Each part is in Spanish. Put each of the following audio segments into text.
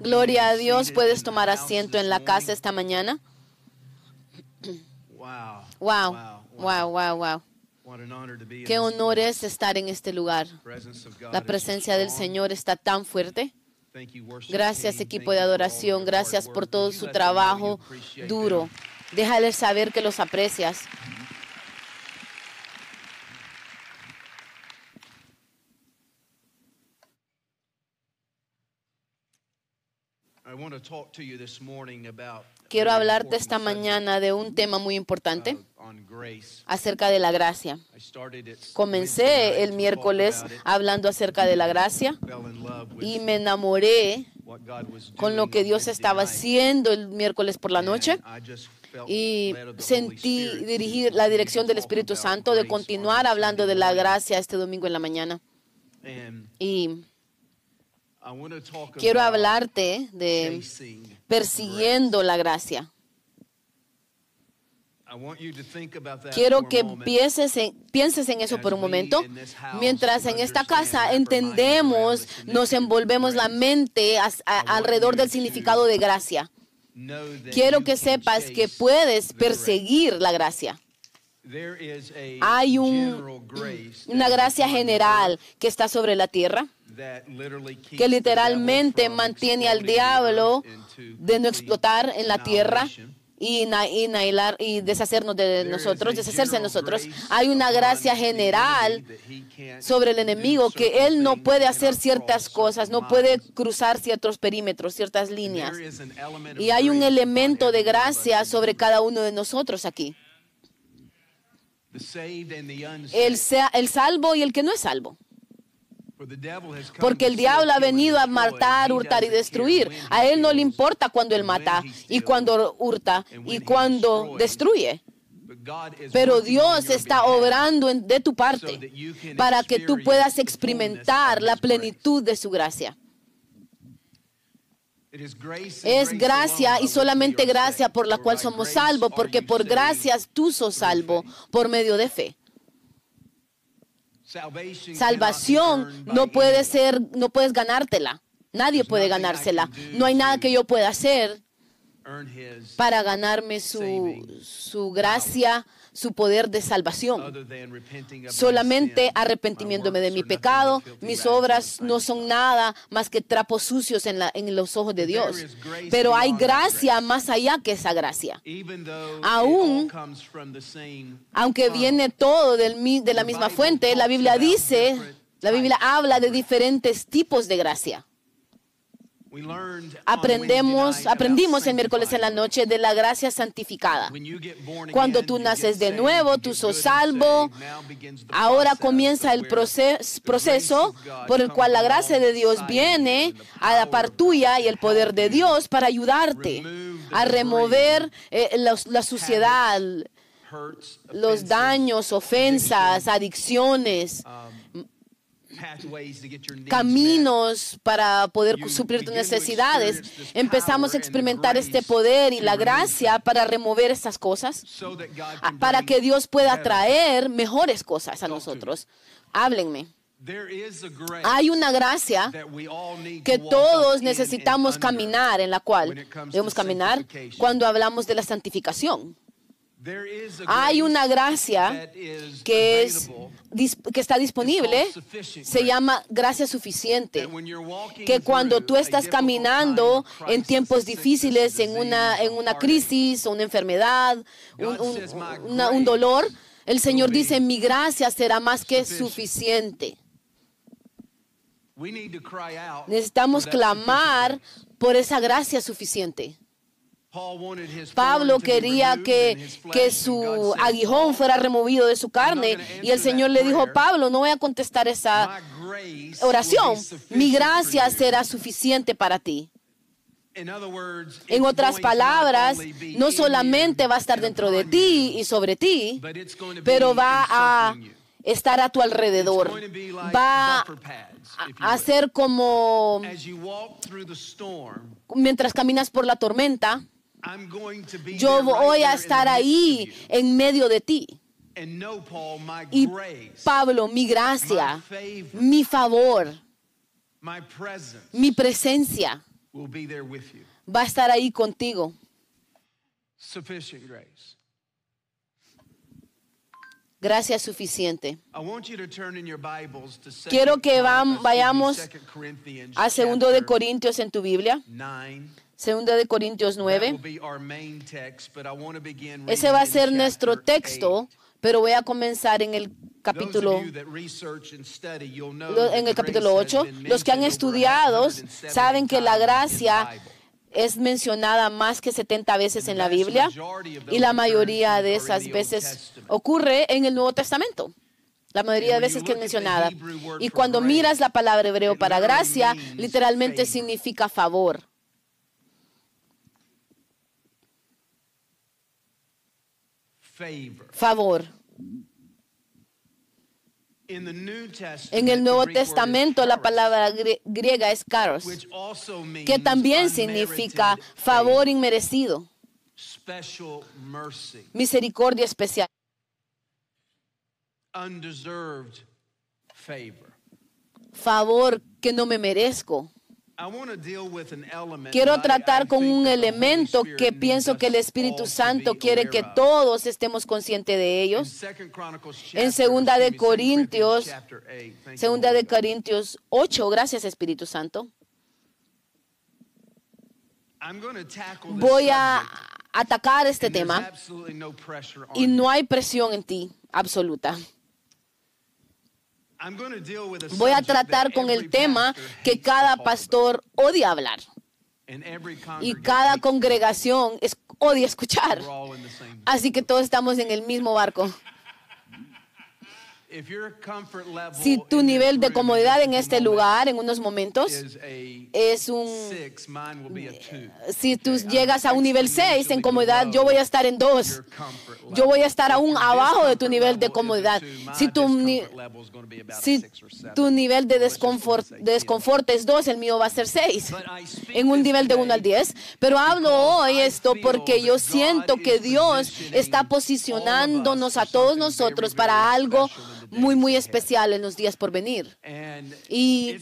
Gloria a Dios, puedes tomar asiento en la casa esta mañana. Wow, wow, wow, wow. Qué honor es estar en este lugar. La presencia del Señor está tan fuerte. Gracias equipo de adoración, gracias por todo su trabajo duro. Déjales saber que los aprecias. Quiero hablarte esta mañana de un tema muy importante acerca de la gracia. Comencé el miércoles hablando acerca de la gracia y me enamoré con lo que Dios estaba haciendo el miércoles por la noche y sentí dirigir la dirección del Espíritu Santo de continuar hablando de la gracia este domingo en la mañana. Y quiero hablarte de persiguiendo la gracia. Quiero que pienses en, pienses en eso por un momento. Mientras en esta casa entendemos, nos envolvemos la mente alrededor del significado de gracia. Quiero que sepas que puedes perseguir la gracia. Hay una gracia general que está sobre la tierra que literalmente mantiene al diablo de no explotar en la tierra y, y deshacernos de nosotros, deshacerse de nosotros. Hay una gracia general sobre el enemigo que él no puede hacer ciertas cosas, no puede cruzar ciertos perímetros, ciertas líneas. Y hay un elemento de gracia sobre cada uno de nosotros aquí. El, el salvo y el que no es salvo. Porque el diablo ha venido a matar, hurtar y destruir. A él no le importa cuando él mata y cuando hurta y cuando destruye. Pero Dios está obrando de tu parte para que tú puedas experimentar la plenitud de su gracia. Es gracia y solamente gracia por la cual somos salvos, porque por gracias tú sos salvo por medio de fe. Salvación no puede ser, no puedes ganártela. Nadie puede ganársela. No hay nada que yo pueda hacer para ganarme su, su gracia su poder de salvación. Solamente arrepentimiéndome de mi pecado, mis obras no son nada más que trapos sucios en, la, en los ojos de Dios. Pero hay gracia más allá que esa gracia. Aún, aunque viene todo del, de la misma fuente, la Biblia dice, la Biblia habla de diferentes tipos de gracia. Aprendemos, aprendimos el miércoles en la noche de la gracia santificada. Cuando tú naces de nuevo, tú sos salvo. Ahora comienza el proceso por el cual la gracia de Dios viene a la par tuya y el poder de Dios para ayudarte a remover eh, la suciedad, los daños, ofensas, adicciones, caminos para poder suplir tus necesidades. Empezamos a experimentar este poder y la gracia para remover estas cosas, para que Dios pueda traer mejores cosas a nosotros. Háblenme. Hay una gracia que todos necesitamos caminar, en la cual debemos caminar cuando hablamos de la santificación. Hay una gracia que, es, que está disponible, se llama gracia suficiente, que cuando tú estás caminando en tiempos difíciles, en una, en una crisis o una enfermedad, un, un dolor, el Señor dice, mi gracia será más que suficiente. Necesitamos clamar por esa gracia suficiente. Pablo quería que, que su aguijón fuera removido de su carne y el Señor le dijo, Pablo, no voy a contestar esa oración. Mi gracia será suficiente para ti. En otras palabras, no solamente va a estar dentro de ti y sobre ti, pero va a estar a tu alrededor. Va a ser como mientras caminas por la tormenta yo voy a estar ahí en medio de ti. Y Pablo, mi gracia, mi favor, Mi presencia va a estar ahí contigo. Gracia suficiente. Quiero que vayamos a segundo de Corintios en tu Biblia. Segunda de Corintios 9. Ese va a ser nuestro texto, pero voy a comenzar en el capítulo en el capítulo 8. Los que han estudiado saben que la gracia es mencionada más que 70 veces en la Biblia y la mayoría de esas veces ocurre en el Nuevo Testamento. La mayoría de veces que es mencionada. Y cuando miras la palabra hebreo para gracia, literalmente significa favor. Favor. En el Nuevo Testamento la palabra griega es karos, que también significa favor inmerecido, misericordia especial. Favor que no me merezco. Quiero tratar con un elemento que pienso que el Espíritu Santo quiere que todos estemos conscientes de ellos. En segunda de Corintios, segunda de Corintios 8, gracias Espíritu Santo. Voy a atacar este tema. y no hay presión en ti absoluta. Voy a tratar con el tema que cada pastor odia hablar y cada congregación odia escuchar. Así que todos estamos en el mismo barco. Si tu nivel de comodidad en este lugar, en unos momentos, es un... Si tú llegas a un nivel 6 en comodidad, yo voy a estar en 2. Yo voy a estar aún abajo de tu nivel de comodidad. Si tu, si tu nivel de desconfort, de desconfort es 2, el mío va a ser 6. En un nivel de 1 al 10. Pero hablo hoy esto porque yo siento que Dios está posicionándonos a todos nosotros para algo muy, muy especial en los días por venir. Y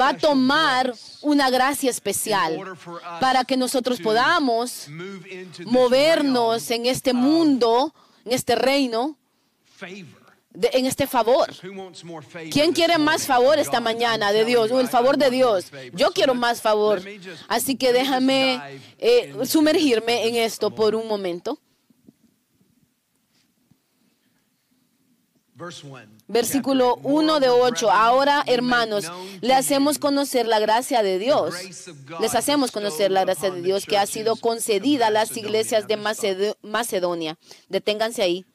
va a tomar una gracia especial para que nosotros podamos movernos en este mundo, en este reino, en este favor. ¿Quién quiere más favor esta mañana de Dios? el favor de Dios. Yo quiero más favor. Así que déjame eh, sumergirme en esto por un momento. Versículo 1 de 8. Ahora, hermanos, le hacemos conocer la gracia de Dios. Les hacemos conocer la gracia de Dios que ha sido concedida a las iglesias de Macedonia. Deténganse ahí.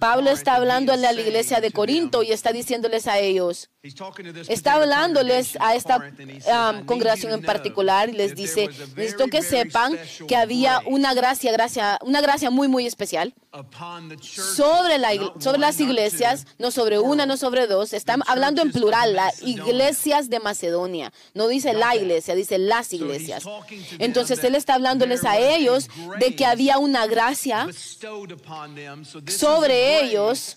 Pablo está hablando en la iglesia de Corinto y está diciéndoles a ellos, está hablándoles a esta um, congregación en particular y les dice, necesito que sepan que había una gracia, gracia, una gracia muy, muy especial sobre, la, sobre las iglesias, no sobre una, no sobre dos, están hablando en plural, las iglesias de Macedonia. No dice la iglesia, dice las iglesias. Entonces él está hablándoles a ellos de que había una gracia sobre ellos.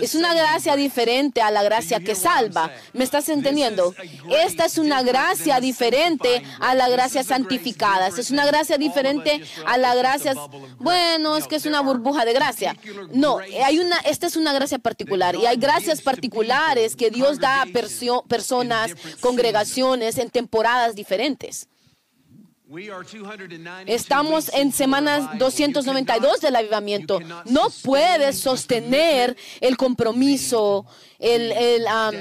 Es una gracia diferente a la gracia que salva. ¿Me estás entendiendo? Esta es una gracia diferente a la gracia santificada. Es una gracia diferente a la gracia, bueno, es que es una burbuja de gracia. No, hay una, esta es una gracia particular y hay gracias particulares que Dios da a personas, congregaciones en temporadas diferentes. Estamos en semanas 292 del avivamiento. No puedes sostener el compromiso, la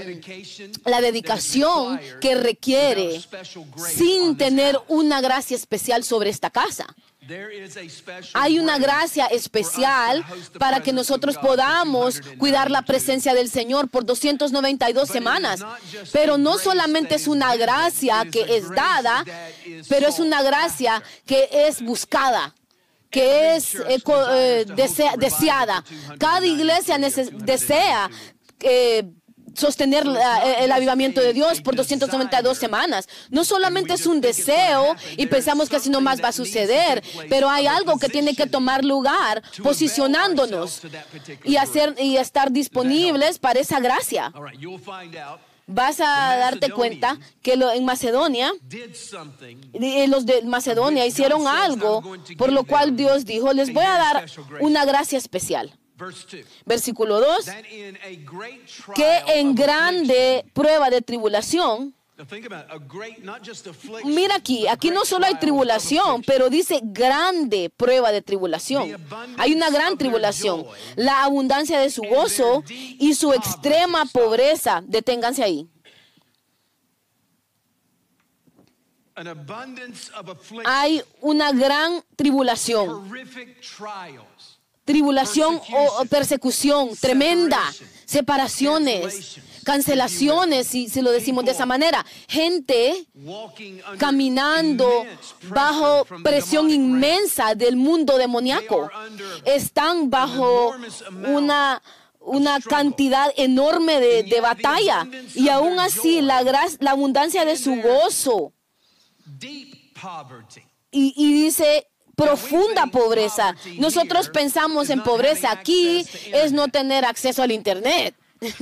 dedicación que requiere sin tener una gracia especial sobre esta casa. Hay una gracia especial para que nosotros podamos cuidar la presencia del Señor por 292 semanas. Pero no solamente es una gracia que es dada, pero es una gracia que es buscada que es eh, eh, deseada. Cada iglesia desea eh, sostener eh, el avivamiento de Dios por 292 semanas. No solamente es un deseo y pensamos que así nomás va a suceder, pero hay algo que tiene que tomar lugar posicionándonos y hacer y estar disponibles para esa gracia. vas a darte cuenta que en Macedonia, los de Macedonia hicieron algo por lo cual Dios dijo, les voy a dar una gracia especial. Versículo 2, que en grande prueba de tribulación, Mira aquí, aquí no solo hay tribulación, pero dice grande prueba de tribulación. Hay una gran tribulación, la abundancia de su gozo y su extrema pobreza. Deténganse ahí. Hay una gran tribulación. Tribulación o persecución tremenda, separaciones. Cancelaciones, si, si lo decimos de esa manera. Gente caminando bajo presión inmensa del mundo demoníaco. Están bajo una una cantidad enorme de, batalla. y aún así la, la abundancia de su gozo. Y, y dice profunda pobreza. Nosotros pensamos en pobreza aquí es no tener acceso al Internet.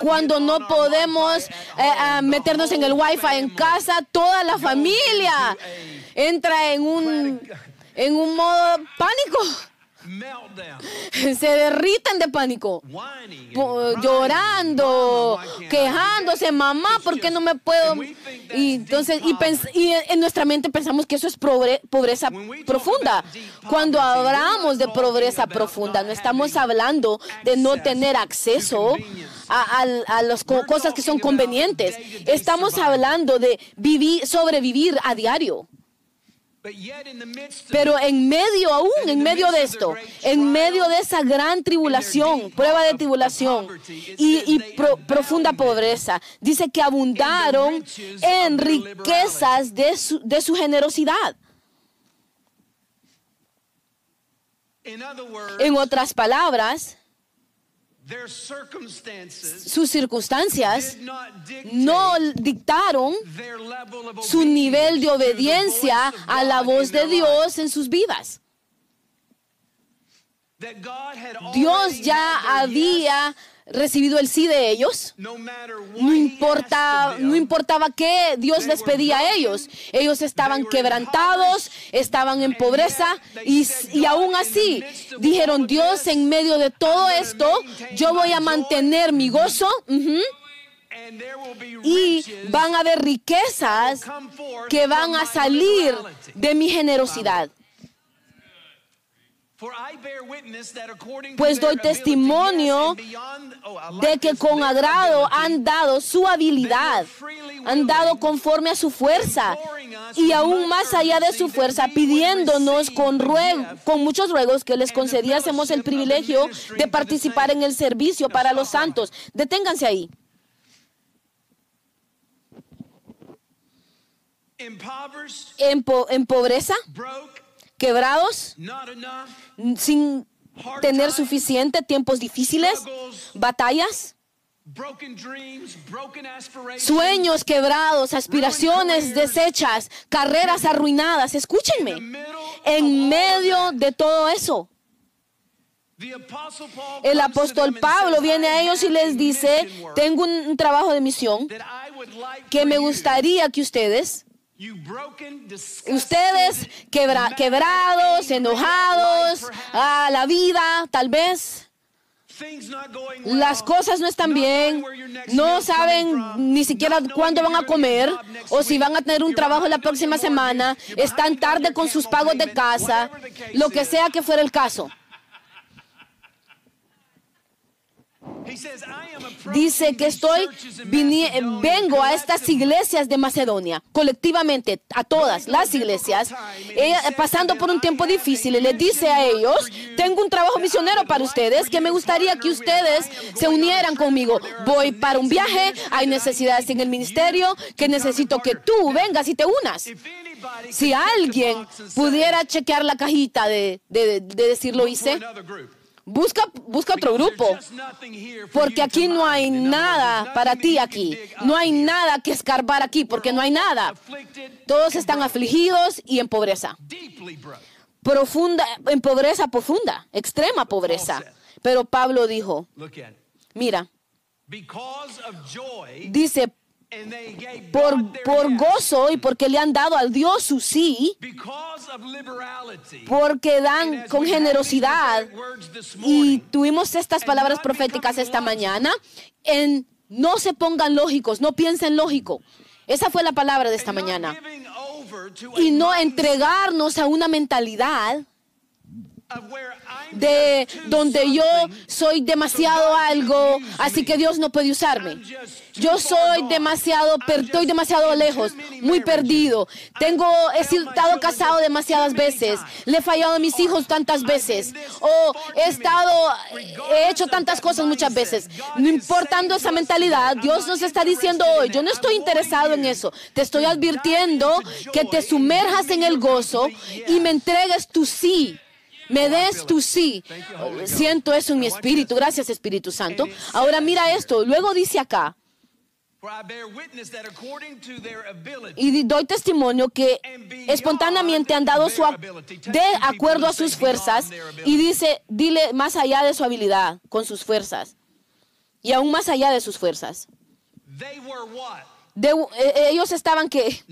Cuando no podemos eh, meternos en el wifi en casa, toda la familia entra en un, en un modo pánico. Se derriten de pánico, llorando, quejándose, mamá, ¿por qué no me puedo? Y entonces, y, en nuestra mente pensamos que eso es pobreza profunda. Cuando hablamos de pobreza profunda, no estamos hablando de no tener acceso a, a las cosas que son convenientes. Estamos hablando de vivir, sobrevivir a diario. Pero en medio aún, en medio de esto, en medio de esa gran tribulación, prueba de tribulación y, profunda pobreza, dice que abundaron en riquezas de su, de su generosidad. En otras palabras, sus circunstancias no dictaron su nivel de obediencia a la voz de Dios en sus vidas. Dios ya había recibido el sí de ellos. No, importa, no importaba qué Dios les pedía a ellos. Ellos estaban quebrantados, estaban en pobreza y, y aún así dijeron, Dios, en medio de todo esto, yo voy a mantener mi gozo. Y van a haber riquezas que van a salir de mi generosidad. Pues doy testimonio de que con agrado han dado su habilidad, han dado conforme a su fuerza y aún más allá de su fuerza, pidiéndonos con, con muchos ruegos que les concediésemos el privilegio de participar en el servicio para los santos. Deténganse ahí. En, en pobreza, quebrados, sin tener suficiente, tiempos difíciles, batallas, sueños quebrados, aspiraciones deshechas, carreras arruinadas. Escúchenme, en medio de todo eso. El apóstol Pablo viene a ellos y les dice, tengo un trabajo de misión que me gustaría que ustedes Ustedes quebrados, enojados, a la vida, tal vez. Las cosas no están bien, no saben ni siquiera cuándo van a comer o si van a tener un trabajo la próxima semana, están tarde con sus pagos de casa, lo que sea que fuera el caso. Dice que estoy, vengo a estas iglesias de Macedonia, colectivamente, a todas las iglesias, eh, pasando por un tiempo difícil, y les dice a ellos, tengo un trabajo misionero para ustedes, que me gustaría que ustedes se unieran conmigo. Voy para un viaje, hay necesidades en el ministerio, que necesito que tú vengas y te unas. Si alguien pudiera chequear la cajita de, de, de decir lo hice, Busca, busca otro grupo, porque aquí no hay nada para ti aquí. No hay nada que escarbar aquí, porque no hay nada. Todos están afligidos y en pobreza. Profunda, en pobreza profunda, extrema pobreza. Pero Pablo dijo, mira, dice, por, por gozo y porque le han dado al Dios su sí, porque dan con generosidad. Y tuvimos estas palabras proféticas esta mañana en no se pongan lógicos, no piensen lógico. Esa fue la palabra de esta mañana. Y no entregarnos a una mentalidad de donde yo soy demasiado algo, así que Dios no puede usarme. Yo soy demasiado, estoy demasiado lejos, muy perdido. Tengo, he estado casado demasiadas veces, le he fallado a mis hijos tantas veces, o he estado, he hecho tantas cosas muchas veces. No importando esa mentalidad, Dios nos está diciendo hoy, yo no estoy interesado en eso. Te estoy advirtiendo que te sumerjas en el gozo y me entregues tu sí me des tu sí. Siento eso en mi espíritu. Gracias, Espíritu Santo. Ahora mira esto. Luego dice acá. Y doy testimonio que espontáneamente han dado su de acuerdo a sus fuerzas y dice, dile más allá de su habilidad con sus fuerzas y aún más allá de sus fuerzas. Eh, ellos estaban que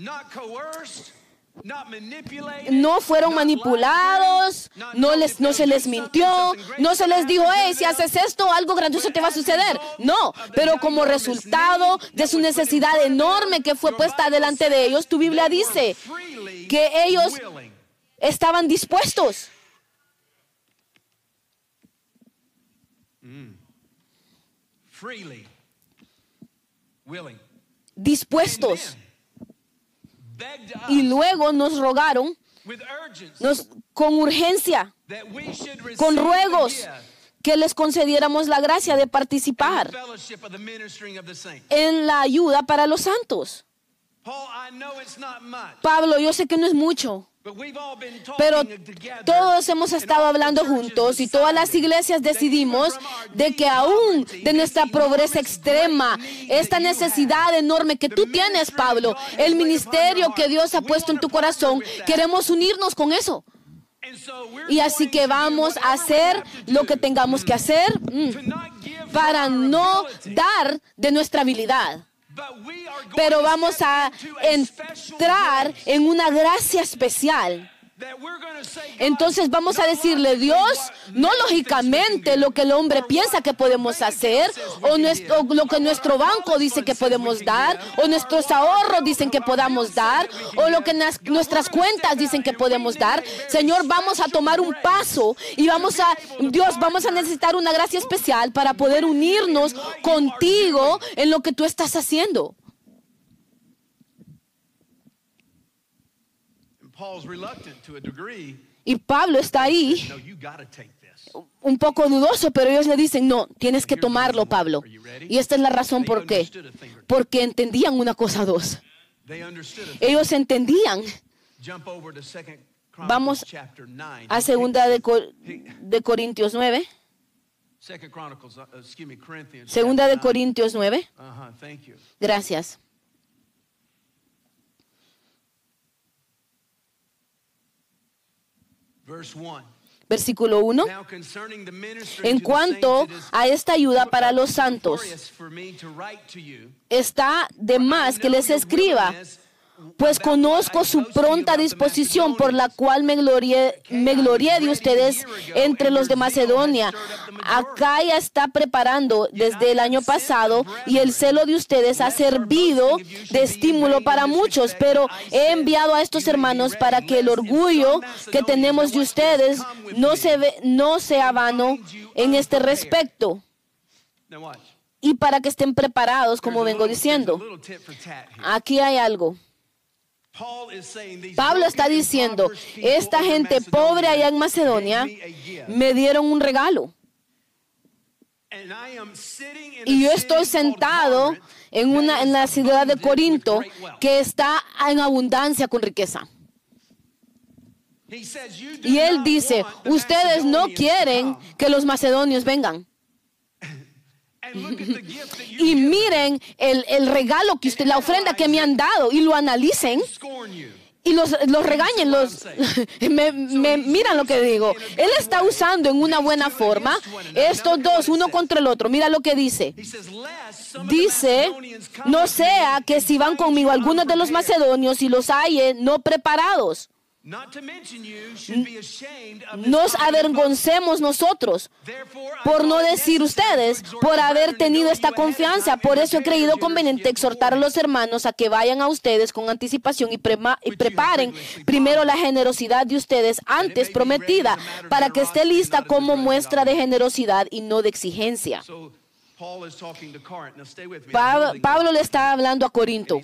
no fueron manipulados, no, les, no se les mintió, no se les dijo, hey, si haces esto, algo grandioso te va a suceder. No, pero como resultado de su necesidad enorme que fue puesta delante de ellos, tu Biblia dice que ellos estaban dispuestos. Dispuestos y luego nos rogaron nos, con urgencia, con ruegos, que les concediéramos la gracia de participar en la ayuda para los santos. Pablo, yo sé que no es mucho. Pero todos hemos estado hablando juntos y todas las iglesias decidimos de que aún de nuestra pobreza extrema, esta necesidad enorme que tú tienes, Pablo, el ministerio que Dios ha puesto en tu corazón, queremos unirnos con eso. Y así que vamos a hacer lo que tengamos que hacer mm, para no dar de nuestra habilidad pero vamos a entrar en una gracia especial. Entonces vamos a decirle, Dios, no lógicamente lo que el hombre piensa que podemos hacer, o, lo que nuestro banco dice que podemos dar, o nuestros ahorros dicen que podamos dar, o lo que nuestras cuentas dicen que podemos dar. Señor, vamos a tomar un paso y vamos a, Dios, vamos a necesitar una gracia especial para poder unirnos contigo en lo que tú estás haciendo. Y Pablo está ahí un poco dudoso, pero ellos le dicen, no, tienes que tomarlo, Pablo. Y esta es la razón por qué. Porque entendían una cosa dos. Ellos entendían. Vamos a segunda de, de Corintios 9. Uh, segunda de Corintios 9. Gracias. Versículo 1. En cuanto a esta ayuda para los santos, está de más que les escriba pues conozco su pronta disposición por la cual me glorié, me glorié de ustedes entre los de Macedonia. Acá ya está preparando desde el año pasado y el celo de ustedes ha servido de estímulo para muchos, pero he enviado a estos hermanos para que el orgullo que tenemos de ustedes no, se ve, no sea vano en este respecto y para que estén preparados, como vengo diciendo. Aquí hay algo. Pablo está diciendo, esta gente pobre allá en Macedonia me dieron un regalo. Y yo estoy sentado en, una, en la ciudad de Corinto que está en abundancia con riqueza. Y él dice, ustedes no quieren que los macedonios vengan. Y miren el, regalo que usted, la ofrenda que me han dado y lo analicen. y los, los regañen, los, me, miran lo que digo. Él está usando en una buena forma estos dos, uno contra el otro. Mira lo que dice. Dice, no sea que si van conmigo algunos de los macedonios y los hay no preparados nos avergoncemos nosotros, por no decir ustedes, por haber tenido esta confianza. Por eso he creído conveniente exhortar a los hermanos a que vayan a ustedes con anticipación y, preparen primero la generosidad de ustedes antes prometida, para que esté lista como muestra de generosidad y no de exigencia. Pablo le está hablando a Corinto.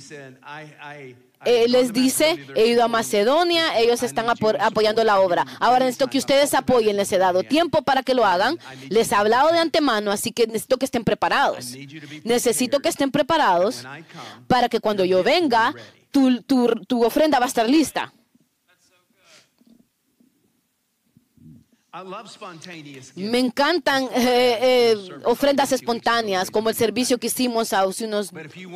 Eh, les dice, he ido a Macedonia, ellos están apoyando la obra. Ahora necesito que ustedes apoyen, les he dado tiempo para que lo hagan, les he hablado de antemano, así que necesito que estén preparados. Necesito que estén preparados para que cuando yo venga, tu ofrenda va a estar lista. Me encantan eh, eh, ofrendas espontáneas, como el servicio que hicimos hace unos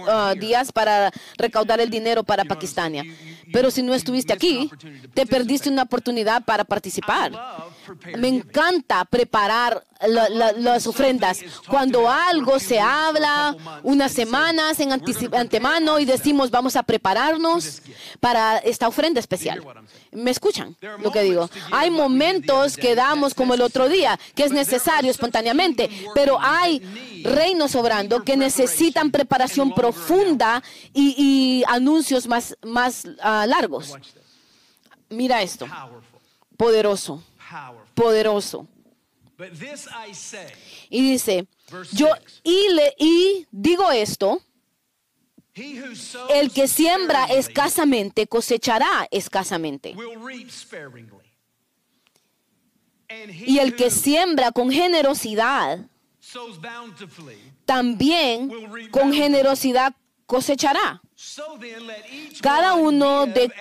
ah, días para recaudar el dinero para Pakistania. Pero si no estuviste aquí, te perdiste una oportunidad para participar. Me encanta preparar las ofrendas. Cuando algo se habla unas semanas en antemano y decimos vamos a prepararnos para esta ofrenda especial. ¿Me escuchan lo que digo? Hay momentos que como el otro día, que es necesario espontáneamente, pero hay reinos obrando que necesitan preparación profunda y, anuncios más, más ah, largos. Mira esto. Poderoso. Poderoso. Y dice, yo y, le, y digo esto, el que siembra escasamente cosechará escasamente. Y el que siembra con generosidad, también con generosidad cosechará. Cada uno de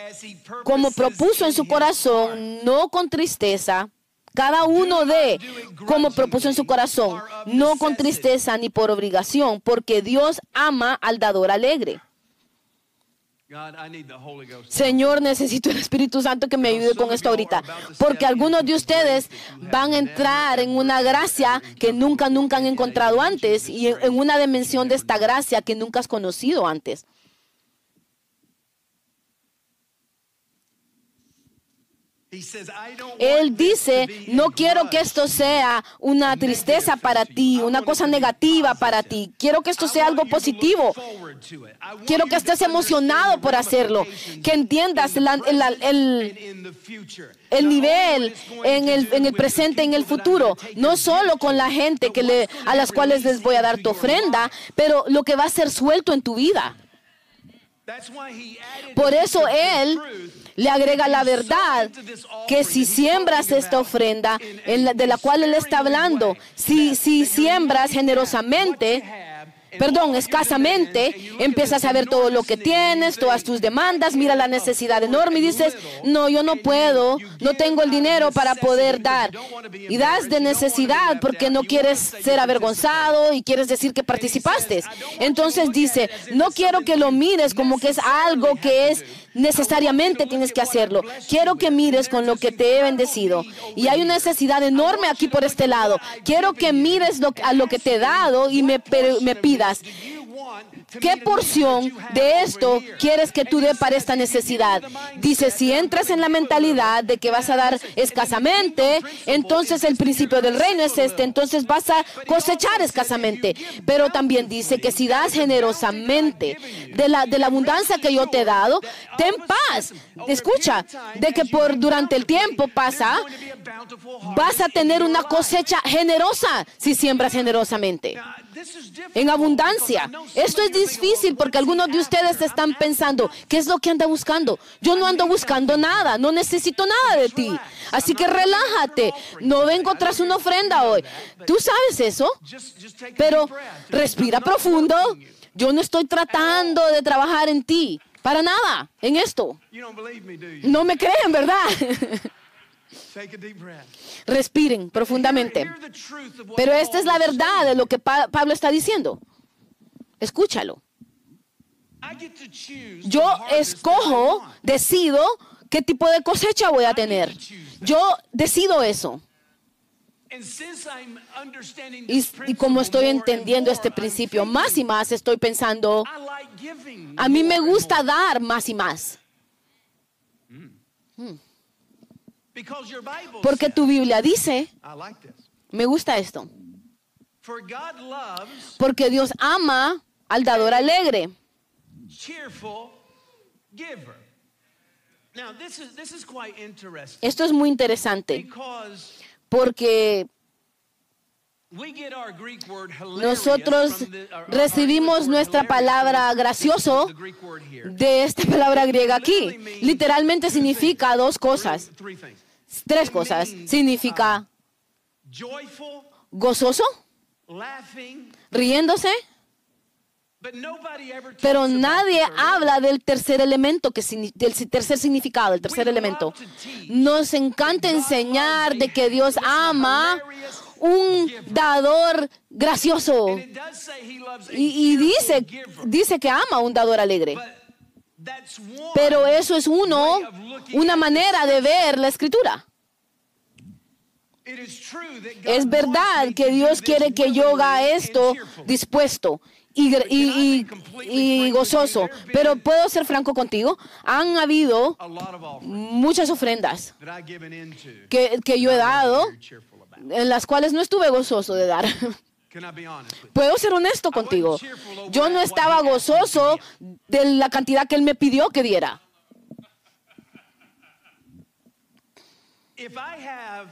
como propuso en su corazón, no con tristeza, cada uno de como propuso en su corazón, no con tristeza ni por obligación, porque Dios ama al dador alegre. Señor, necesito el Espíritu Santo que me ayude con esto ahorita, porque algunos de ustedes van a entrar en una gracia que nunca, nunca han encontrado antes y en una dimensión de esta gracia que nunca has conocido antes. Él dice, no quiero que esto sea una tristeza para ti, una cosa negativa para ti. Quiero que esto sea algo positivo. Quiero que estés emocionado por hacerlo, que entiendas el, nivel en el, en el presente, en el futuro. No solo con la gente que le, a las cuales les voy a dar tu ofrenda, pero lo que va a ser suelto en tu vida. Por eso Él le agrega la verdad que si siembras esta ofrenda de la cual Él está hablando, si, si siembras generosamente, perdón, escasamente, empiezas a ver todo lo que tienes, todas tus demandas, mira la necesidad enorme y dices, no, yo no puedo, no tengo el dinero para poder dar. Y das de necesidad porque no quieres ser avergonzado y quieres decir que participaste. Entonces dice, no quiero que lo mires como que es algo que es necesariamente tienes que hacerlo. Quiero que mires con lo que te he bendecido. Y hay una necesidad enorme aquí por este lado. Quiero que mires a lo que te he dado y me, me pidas. ¿Qué porción de esto quieres que tú dé para esta necesidad? Dice, si entras en la mentalidad de que vas a dar escasamente, entonces el principio del reino es este, entonces vas a cosechar escasamente. Pero también dice que si das generosamente de la, de la abundancia que yo te he dado, ten paz. Escucha, de que por durante el tiempo pasa, vas a tener una cosecha generosa si siembras generosamente. En abundancia. Esto es difícil porque algunos de ustedes están pensando, ¿qué es lo que anda buscando? Yo no ando buscando nada, no necesito nada de ti. Así que relájate, no vengo tras una ofrenda hoy. Tú sabes eso, pero respira profundo. Yo no estoy tratando de trabajar en ti, para nada, en esto. No me creen, ¿verdad? Respiren profundamente. Pero esta es la verdad de lo que Pablo está diciendo. Escúchalo. Yo escojo, decido qué tipo de cosecha voy a tener. Yo decido eso. Y, como estoy entendiendo este principio más y más, estoy pensando, a mí me gusta dar más y más. Hmm. Porque tu Biblia dice, me gusta esto, porque Dios ama al dador alegre. Esto es muy interesante. Porque nosotros recibimos nuestra palabra gracioso de esta palabra griega aquí. Literalmente significa dos cosas. Tres cosas. Significa gozoso, riéndose, pero nadie habla del tercer elemento, que, del tercer significado, el tercer elemento. Nos encanta enseñar de que Dios ama un dador gracioso. Y, dice, dice que ama a un dador alegre. Pero eso es uno, una manera de ver la escritura. Es verdad que Dios quiere que yo haga esto dispuesto y, gozoso. Pero puedo ser franco contigo, han habido muchas ofrendas que, que yo he dado en las cuales no estuve gozoso de dar. Puedo ser honesto contigo. Yo no estaba gozoso de la cantidad que Él me pidió que diera.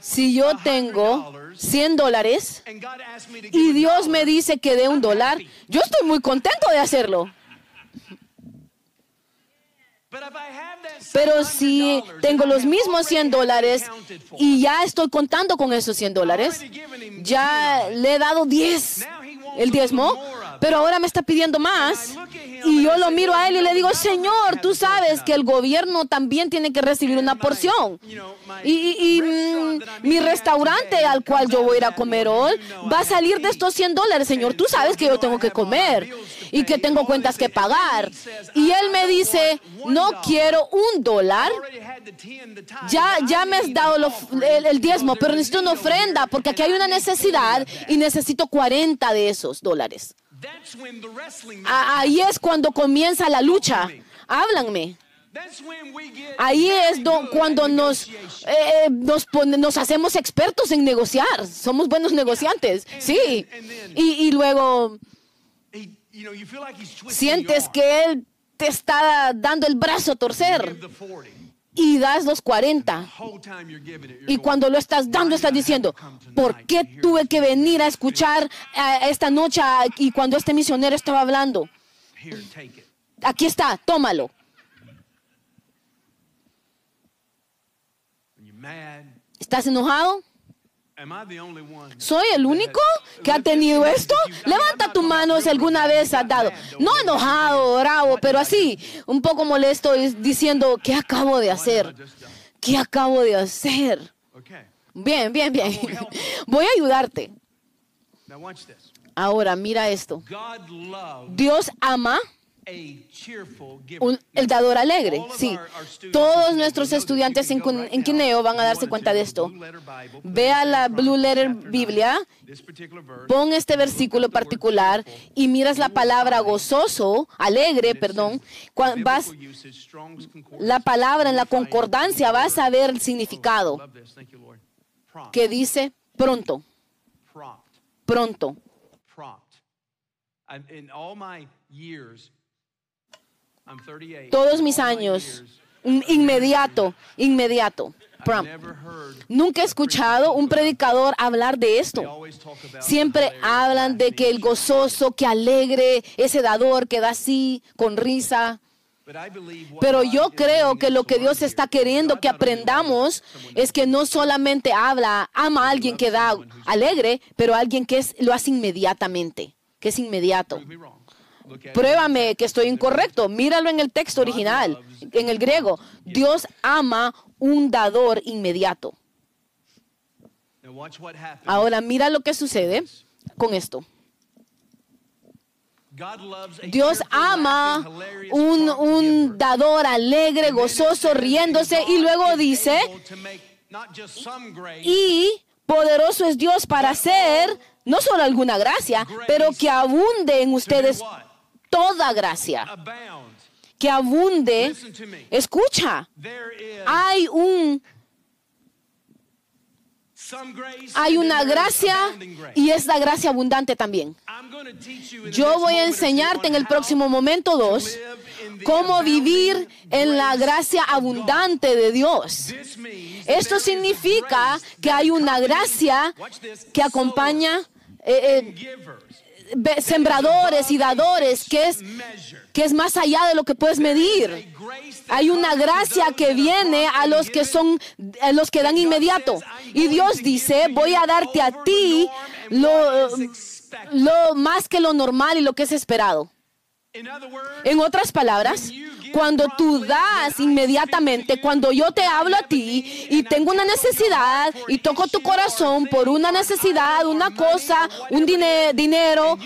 Si yo tengo 100 dólares y Dios me dice que dé un dólar, yo estoy muy contento de hacerlo. Pero si tengo los mismos 100 dólares y ya estoy contando con esos 100 dólares, ya le he dado 10 el diezmo, pero ahora me está pidiendo más. Y yo lo miro a él y le digo, Señor, tú sabes que el gobierno también tiene que recibir una porción. Y, mm, mi restaurante al cual yo voy a ir a comer hoy va a salir de estos 100 dólares, Señor. Tú sabes que yo tengo que comer y que tengo cuentas que pagar. Y él me dice, no quiero un dólar. Ya, ya me has dado el diezmo, pero necesito una ofrenda porque aquí hay una necesidad y necesito 40 de esos dólares. Ahí es cuando comienza la lucha. Háblanme. Ahí es cuando nos, eh, nos, nos, hacemos expertos en negociar. Somos buenos negociantes. Sí. Y, y luego sientes que Él te está dando el brazo a torcer y das los 40. Y cuando lo estás dando, estás diciendo, ¿por qué tuve que venir a escuchar esta noche y cuando este misionero estaba hablando? Aquí está, tómalo. ¿Estás enojado? ¿Soy el único que ha tenido esto? Levanta tu mano si alguna vez has dado. No enojado, bravo, pero así, un poco molesto diciendo, ¿qué acabo de hacer? ¿Qué acabo de hacer? Bien, bien, bien. Voy a ayudarte. Ahora, mira esto. Dios ama el dador alegre, sí. Todos nuestros estudiantes en, en Quineo van a darse cuenta de esto. Vea la Blue Letter Biblia, pon este versículo particular y miras la palabra gozoso, alegre, perdón. Vas, la palabra en la concordancia vas a ver el significado que dice pronto. Pronto. Todos mis años, inmediato, inmediato. Nunca he escuchado un predicador hablar de esto. Siempre hablan de que el gozoso, que alegre, ese dador que da así, con risa. Pero yo creo que lo que Dios está queriendo que aprendamos es que no solamente habla, ama a alguien que da alegre, pero a alguien que es, lo hace inmediatamente, que es inmediato. Pruébame que estoy incorrecto. Míralo en el texto original, en el griego. Dios ama un dador inmediato. Ahora mira lo que sucede con esto. Dios ama un, dador alegre, gozoso, riéndose y luego dice, y poderoso es Dios para hacer no solo alguna gracia, pero que abunde en ustedes toda gracia. Que abunde. Escucha, hay un hay una gracia y es la gracia abundante también. Yo voy a enseñarte en el próximo momento dos cómo vivir en la gracia abundante de Dios. Esto significa que hay una gracia que acompaña eh, eh, sembradores y dadores, que es, que es más allá de lo que puedes medir. Hay una gracia que viene a los que son, a los que dan inmediato. Y Dios dice, voy a darte a ti lo, lo más que lo normal y lo que es esperado. En otras palabras, cuando tú das inmediatamente, cuando yo te hablo a ti y tengo una necesidad y toco tu corazón por una necesidad, una cosa, un dinero,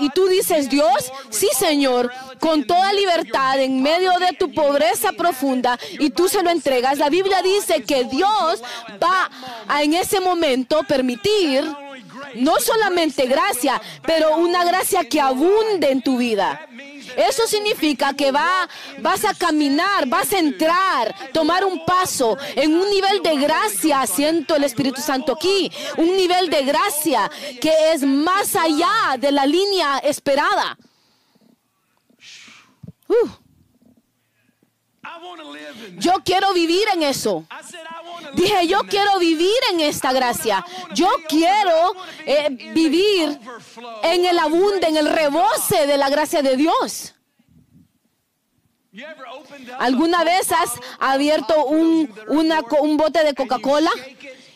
y tú dices, Dios, sí Señor, con toda libertad en medio de tu pobreza profunda y tú se lo entregas, la Biblia dice que Dios va a en ese momento permitir no solamente gracia, pero una gracia que abunde en tu vida. Eso significa que va, vas a caminar, vas a entrar, tomar un paso en un nivel de gracia, siento el Espíritu Santo aquí, un nivel de gracia que es más allá de la línea esperada. Uh. Yo quiero vivir en eso. Dije, yo quiero vivir en esta gracia. Yo quiero eh, vivir en el abunde, en el rebose de la gracia de Dios. ¿Alguna vez has abierto un, un bote de Coca-Cola?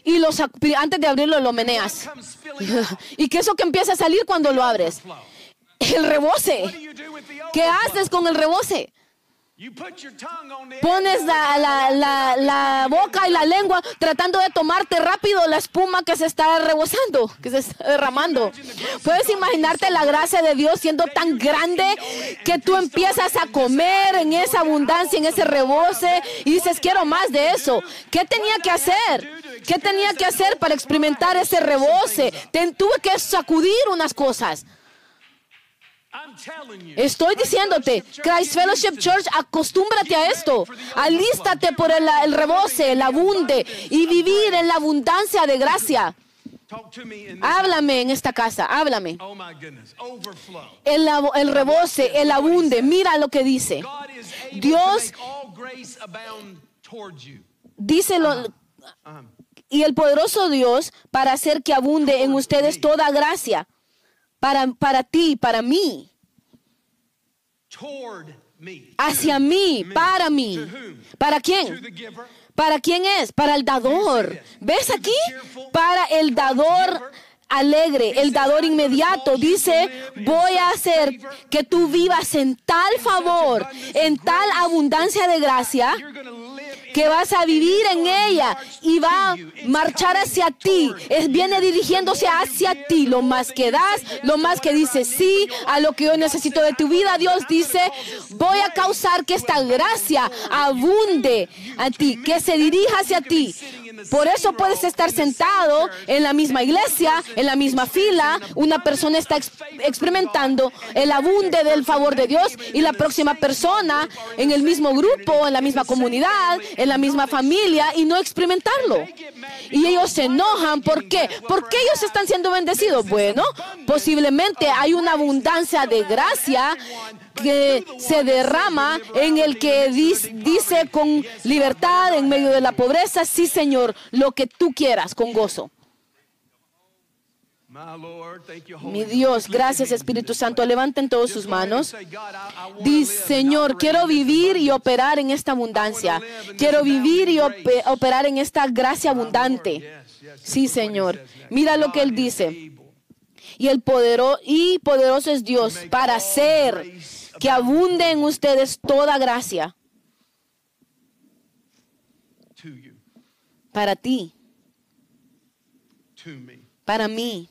Y los, antes de abrirlo lo meneas. ¿Y qué es eso que empieza a salir cuando lo abres? El rebose. ¿Qué haces con el rebose? Pones la, boca y la lengua tratando de tomarte rápido la espuma que se está rebosando, que se está derramando. Puedes imaginarte la gracia de Dios siendo tan grande que tú empiezas a comer en esa abundancia, en ese rebose y dices, quiero más de eso. ¿Qué tenía que hacer? ¿Qué tenía que hacer para experimentar ese rebose? tuve que sacudir unas cosas. Estoy diciéndote, Christ Fellowship Church, acostúmbrate a esto. Alístate por el, el rebose, el abunde y vivir en la abundancia de gracia. Háblame en esta casa, háblame. El, el rebose, el abunde, mira lo que dice. Dios dice lo, uh-huh. Uh-huh. y el poderoso Dios para hacer que abunde en ustedes toda gracia para, para ti, para mí. Hacia mí, para mí. ¿Para quién? ¿Para quién es? Para el dador. ¿Ves aquí? Para el dador alegre, el dador inmediato. Dice, voy a hacer que tú vivas en tal favor, en tal abundancia de gracia, que vas a vivir en ella y va a marchar hacia ti. Es, viene dirigiéndose hacia ti. Lo más que das, lo más que dices sí a lo que yo necesito de tu vida. Dios dice, voy a causar que esta gracia abunde a ti, que se dirija hacia ti. Por eso puedes estar sentado en la misma iglesia, en la misma fila. Una persona está experimentando el abunde del favor de Dios y la próxima persona en el mismo grupo, en la misma comunidad, en la misma familia y no experimentarlo. Y ellos se enojan. ¿Por qué? Porque ellos están siendo bendecidos. Bueno, posiblemente hay una abundancia de gracia que se derrama en el que dice con libertad en medio de la pobreza, sí Señor, lo que tú quieras con gozo. Mi Dios, gracias Espíritu Santo. Levanten todos sus manos. Dice, Señor, quiero vivir y operar en esta abundancia. Quiero vivir y operar en esta gracia abundante. Sí, Señor. Mira lo que Él dice. Y el poderoso y poderoso es Dios para hacer que abunde en ustedes toda gracia. Para ti. Para mí.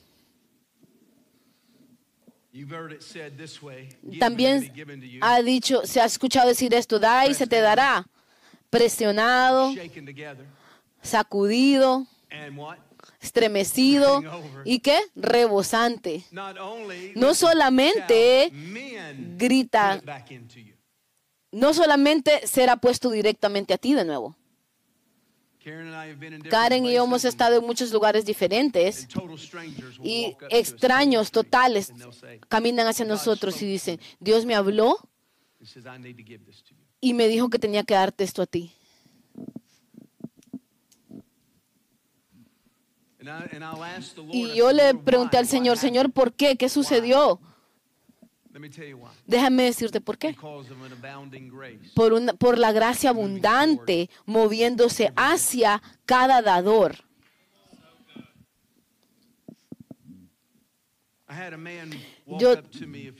También ha dicho, se ha escuchado decir esto, da y se te dará. Presionado, sacudido, estremecido y qué? Rebosante. No solamente grita, no solamente será puesto directamente a ti de nuevo. Karen y yo hemos estado en muchos lugares diferentes y extraños totales caminan hacia nosotros y dicen, Dios me habló y me dijo que tenía que darte esto a ti. Y yo le pregunté al Señor, Señor, ¿por qué? ¿Qué sucedió? Déjame decirte por qué. Por, una, por la gracia abundante moviéndose hacia cada dador. Yo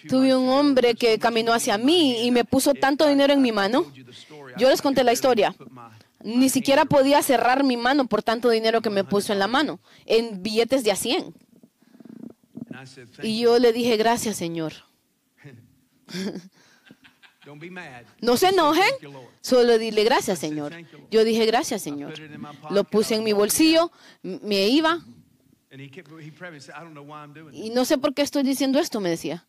tuve un hombre que caminó hacia mí y me puso tanto dinero en mi mano. Yo les conté la historia. Ni siquiera podía cerrar mi mano por tanto dinero que me puso en la mano, en billetes de a 100. Y yo le dije, gracias, Señor. No se enojen, solo dile gracias, Señor. Yo dije gracias, Señor. Lo puse en mi bolsillo, me iba. Y no sé por qué estoy diciendo esto, me decía.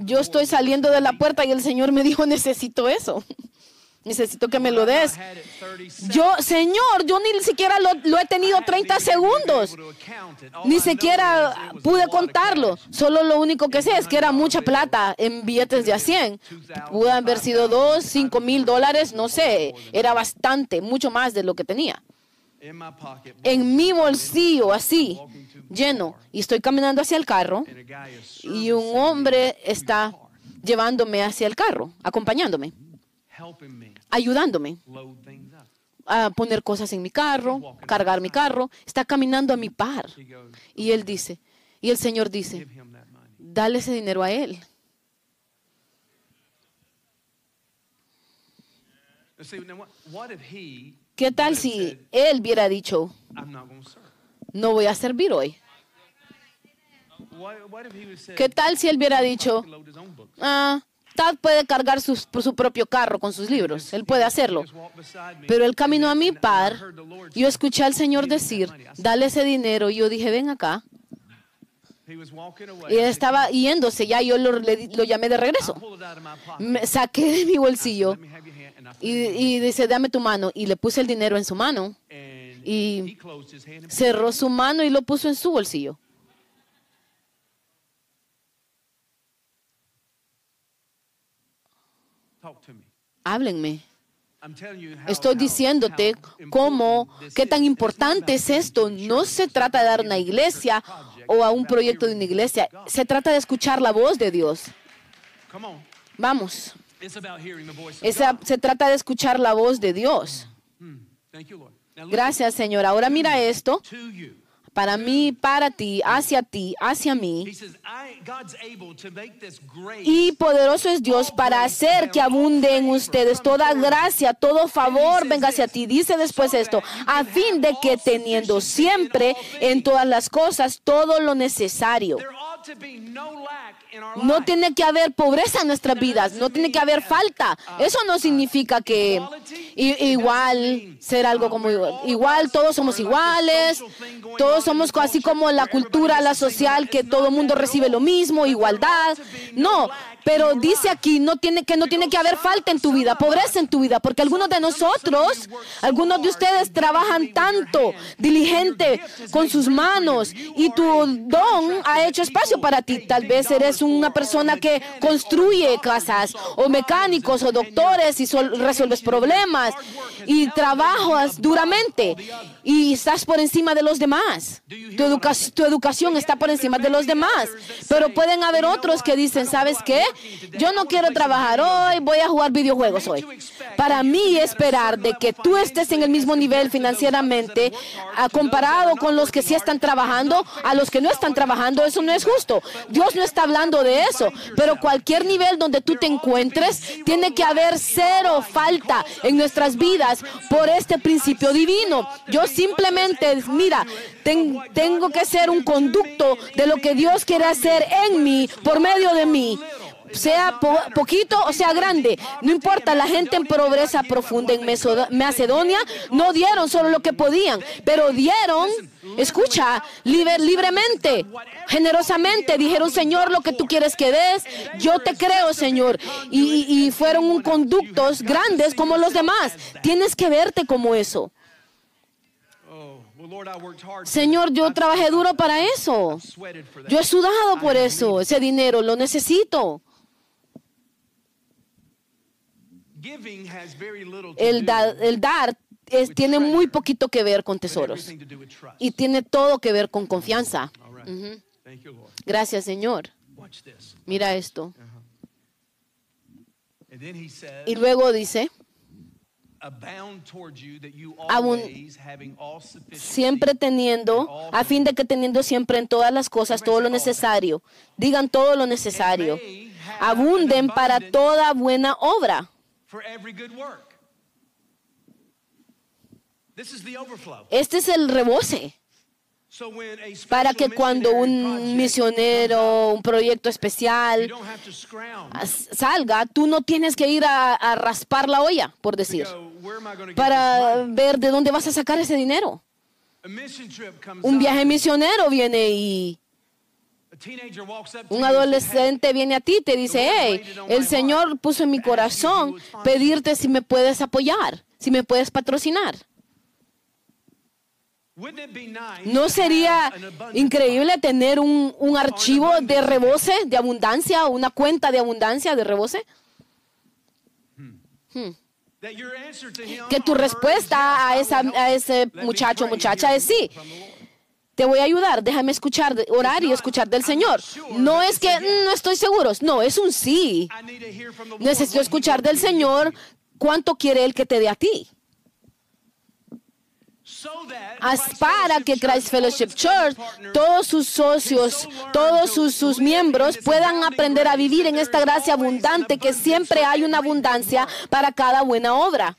Yo estoy saliendo de la puerta y el Señor me dijo, necesito eso. Necesito que me lo des. Yo, Señor, yo ni siquiera lo, he tenido 30 segundos. Ni siquiera pude contarlo. Solo lo único que sé es que era mucha plata en billetes de a 100. Pudo haber sido 2, 5 mil dólares, no sé. Era bastante, mucho más de lo que tenía. En mi bolsillo, así, lleno. Y estoy caminando hacia el carro. Y un hombre está llevándome hacia el carro, acompañándome ayudándome a poner cosas en mi carro, cargar mi carro. Está caminando a mi par. Y él dice, y el Señor dice, dale ese dinero a él. ¿Qué tal si él hubiera dicho, no voy a servir hoy? ¿Qué tal si él hubiera dicho, ah, puede cargar su, su propio carro con sus libros, él puede hacerlo. Pero él caminó a mi par, yo escuché al Señor decir, dale ese dinero, y yo dije, ven acá. Y él estaba yéndose, ya yo lo, llamé de regreso. Saqué de mi bolsillo y, y dice, dame tu mano. Y le puse el dinero en su mano. Y cerró su mano y lo puso en su bolsillo. Háblenme. Estoy diciéndote cómo, qué tan importante es esto. No se trata de dar una iglesia o a un proyecto de una iglesia. Se trata de escuchar la voz de Dios. Vamos. se trata de escuchar la voz de Dios. Hmm. Gracias, Señor. Ahora mira esto para mí, para ti, hacia ti, hacia mí. Y poderoso es Dios para hacer que abunde en ustedes toda gracia, todo favor venga hacia ti. Dice después esto, a fin de que teniendo siempre en todas las cosas todo lo necesario. No tiene que haber pobreza en nuestras vidas, no tiene que haber falta. Eso no significa que igual ser algo como igual, todos somos iguales, todos somos así como la cultura, la social, que todo el mundo recibe lo mismo, igualdad. No, pero dice aquí no tiene, que no tiene que haber falta en tu vida, pobreza en tu vida, porque algunos de nosotros, algunos de ustedes trabajan tanto, diligente con sus manos y tu don ha hecho espacio para ti. Tal vez eres una persona que construye casas o mecánicos o doctores y resuelves problemas y trabajas duramente y estás por encima de los demás. Tu, tu educación está por encima de los demás. Pero pueden haber otros que dicen, ¿sabes qué? Yo no quiero trabajar hoy, voy a jugar videojuegos hoy. Para mí esperar de que tú estés en el mismo nivel financieramente, comparado con los que sí están trabajando, a los que no están trabajando, eso no es justo. Dios no está hablando de eso, pero cualquier nivel donde tú te encuentres, tiene que haber cero falta en nuestras vidas por este principio divino. Yo simplemente, mira, tengo que ser un conducto de lo que Dios quiere hacer en mí, por medio de mí sea poquito o sea grande, no importa, la gente en pobreza profunda en Macedonia no dieron solo lo que podían, pero dieron, escucha, libremente, generosamente, dijeron, Señor, lo que tú quieres que des, yo te creo, Señor, y, y fueron conductos grandes como los demás, tienes que verte como eso. Señor, yo trabajé duro para eso. Yo he sudado por eso. Ese dinero lo necesito. El, dar tiene muy poquito que ver con tesoros y tiene todo que ver con confianza. Gracias, Señor. Mira esto. Y luego dice, siempre teniendo, a fin de que teniendo siempre en todas las cosas todo lo necesario, digan todo lo necesario, abunden para toda buena obra. Este es el rebose. Para que cuando un misionero, un proyecto especial salga, tú no tienes que ir a, raspar la olla, por decir, para ver de dónde vas a sacar ese dinero. Un viaje misionero viene y un adolescente viene a ti y te dice, hey, el Señor puso en mi corazón pedirte si me puedes apoyar, si me puedes patrocinar. ¿No sería increíble tener un, archivo de rebose, de abundancia, una cuenta de abundancia de rebose? Hmm. Que tu respuesta a, esa, a ese muchacho o muchacha es sí. Te voy a ayudar, déjame escuchar, orar y escuchar del Señor. No es que mm, no estoy seguro, no, es un sí. Necesito escuchar del Señor cuánto quiere Él que te dé a ti para que Christ Fellowship Church, todos sus socios, todos sus, sus, miembros puedan aprender a vivir en esta gracia abundante, que siempre hay una abundancia para cada buena obra.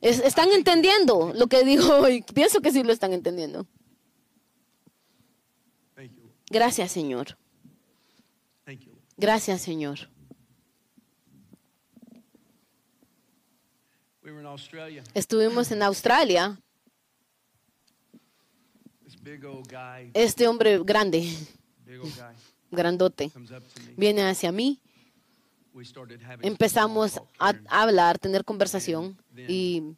¿Están entendiendo lo que digo hoy? Pienso que sí lo están entendiendo. Gracias, Señor. Gracias, Señor. Estuvimos en Australia. Este hombre grande, grandote, viene hacia mí. Empezamos a hablar, tener conversación y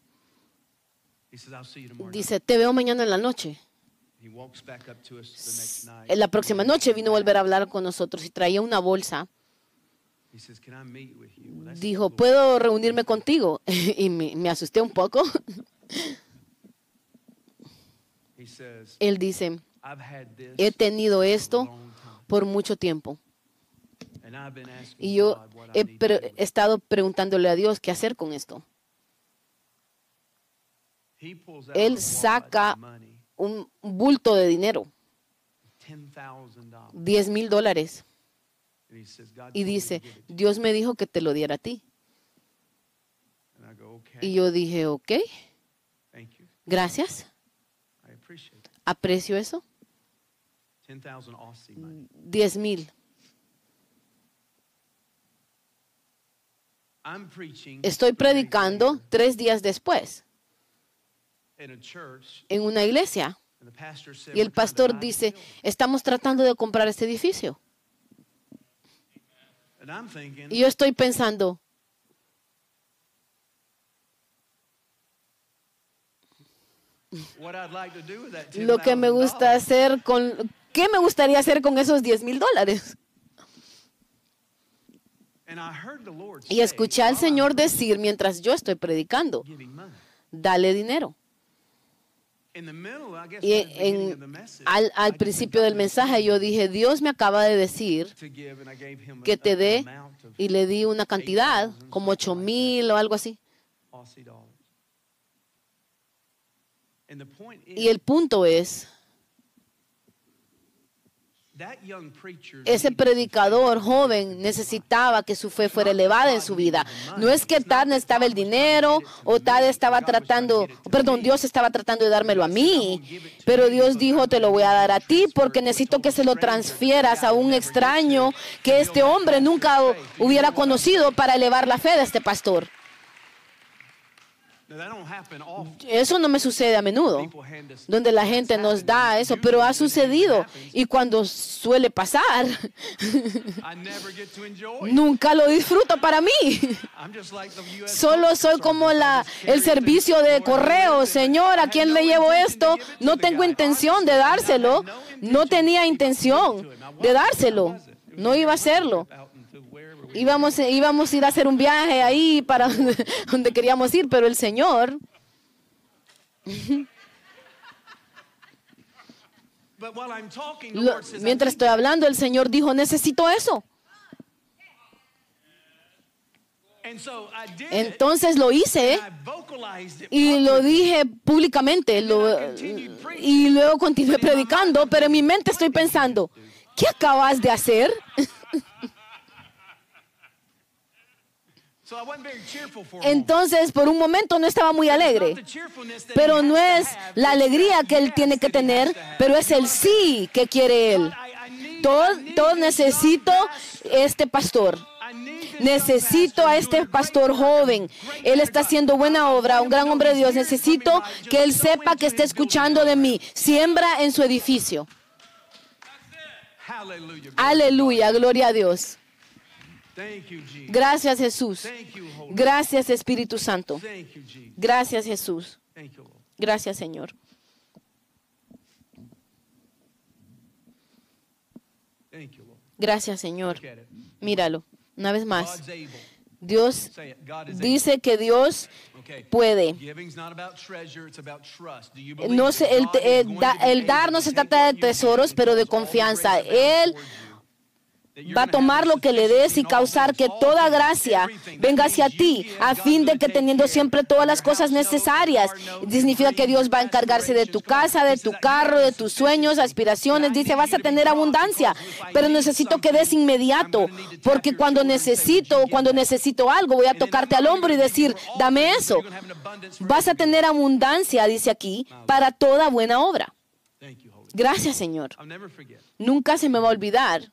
dice, te veo mañana en la noche. En la próxima noche vino a volver a hablar con nosotros y traía una bolsa dijo, ¿puedo reunirme contigo? y me, asusté un poco. Él dice, he tenido esto por mucho tiempo. Y yo he, estado preguntándole a Dios qué hacer con esto. Él saca un bulto de dinero, 10 mil dólares. Y dice, Dios me dijo que te lo diera a ti. Y yo dije, ok, gracias. Aprecio eso. 10 mil. Estoy predicando tres días después en una iglesia. Y el pastor dice, estamos tratando de comprar este edificio. Y yo estoy pensando, lo que me gusta hacer con, ¿qué me gustaría hacer con esos 10 mil dólares? Y escuché al Señor decir mientras yo estoy predicando, dale dinero. Y al, al, principio del mensaje yo dije, Dios me acaba de decir que te dé, y le di una cantidad, como 8 mil o algo así. Y el punto es ese predicador joven necesitaba que su fe fuera elevada en su vida. No es que tal necesitaba el dinero o tal estaba tratando, perdón, Dios estaba tratando de dármelo a mí, pero Dios dijo, te lo voy a dar a ti porque necesito que se lo transfieras a un extraño que este hombre nunca hubiera conocido para elevar la fe de este pastor. Eso no me sucede a menudo, donde la gente nos da eso, pero ha sucedido. Y cuando suele pasar, nunca lo disfruto para mí. Solo soy como la, el servicio de correo. Señor, ¿a quién le llevo esto? No tengo intención de dárselo. No tenía intención de dárselo. No iba a hacerlo. Íbamos, íbamos a ir a hacer un viaje ahí para donde queríamos ir, pero el Señor... mientras estoy hablando, el Señor dijo, necesito eso. Entonces lo hice y lo dije públicamente y luego continué predicando, pero en mi mente estoy pensando, ¿qué acabas de hacer? Entonces, por un momento no estaba muy alegre. Pero no es la alegría que él tiene que tener, pero es el sí que quiere él. Todo, necesito este pastor. Necesito a este pastor joven. Él está haciendo buena obra, un gran hombre de Dios. Necesito que él sepa que está escuchando de mí. Siembra en su edificio. Aleluya, gloria a Dios. Gracias Jesús. Gracias Espíritu Santo. Gracias Jesús. Gracias Señor. Gracias Señor. Míralo, una vez más. Dios dice que Dios puede. No el, el dar no se trata de tesoros, pero de confianza. Él va a tomar lo que le des y causar que toda gracia venga hacia ti, a fin de que teniendo siempre todas las cosas necesarias, significa que Dios va a encargarse de tu casa, de tu carro, de tus sueños, aspiraciones. Dice, vas a tener abundancia, pero necesito que des inmediato, porque cuando necesito, cuando necesito algo, voy a tocarte al hombro y decir, dame eso. Vas a tener abundancia, dice aquí, para toda buena obra. Gracias, Señor. Nunca se me va a olvidar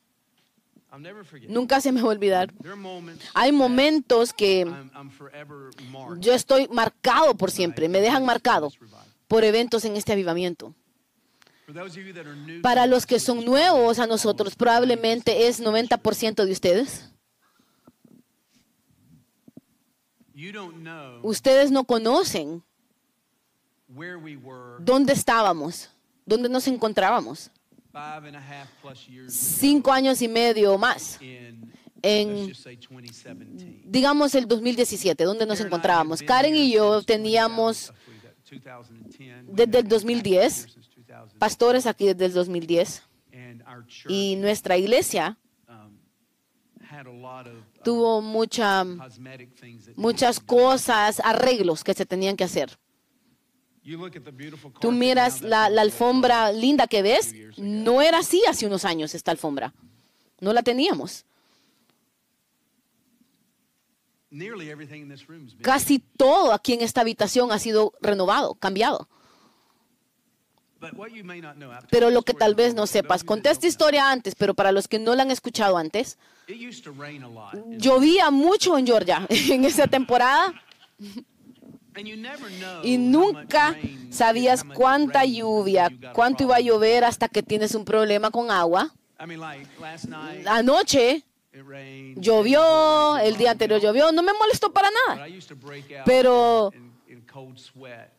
Nunca se me va a olvidar. Hay momentos que yo estoy marcado por siempre, me dejan marcado por eventos en este avivamiento. Para los que son nuevos a nosotros, probablemente es 90% de ustedes. Ustedes no conocen dónde estábamos, dónde nos encontrábamos cinco años y medio o más en, digamos, el 2017, donde nos encontrábamos. Karen y yo teníamos desde el 2010, pastores aquí desde el 2010, y nuestra iglesia um, tuvo mucha, muchas cosas, arreglos que se tenían que hacer. Tú miras la, alfombra linda que ves, no era así hace unos años esta alfombra. No la teníamos. Casi todo aquí en esta habitación ha sido renovado, cambiado. Pero lo que tal vez no sepas, conté esta historia antes, pero para los que no la han escuchado antes, llovía mucho en Georgia en esa temporada. Y nunca sabías cuánta lluvia, cuánto iba a llover hasta que tienes un problema con agua. Anoche llovió, el día anterior llovió, no me molestó para nada. Pero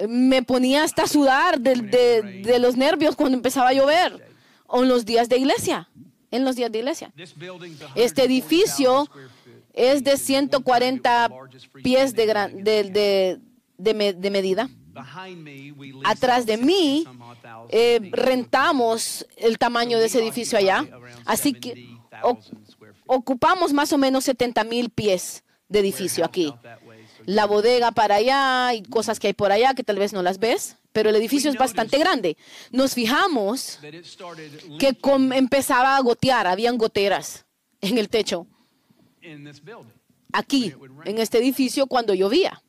me ponía hasta a sudar de, de los nervios cuando empezaba a llover. O en los días de iglesia. En los días de iglesia. Este edificio es de 140 pies de, de, de, medida. Atrás de mí eh, rentamos el tamaño de ese edificio allá. Así que ocupamos más o menos 70 mil pies de edificio aquí. La bodega para allá y cosas que hay por allá que tal vez no las ves. pero el edificio es bastante grande. Nos fijamos que empezaba a gotear, habían goteras en el techo. Aquí, en este edificio, cuando llovía.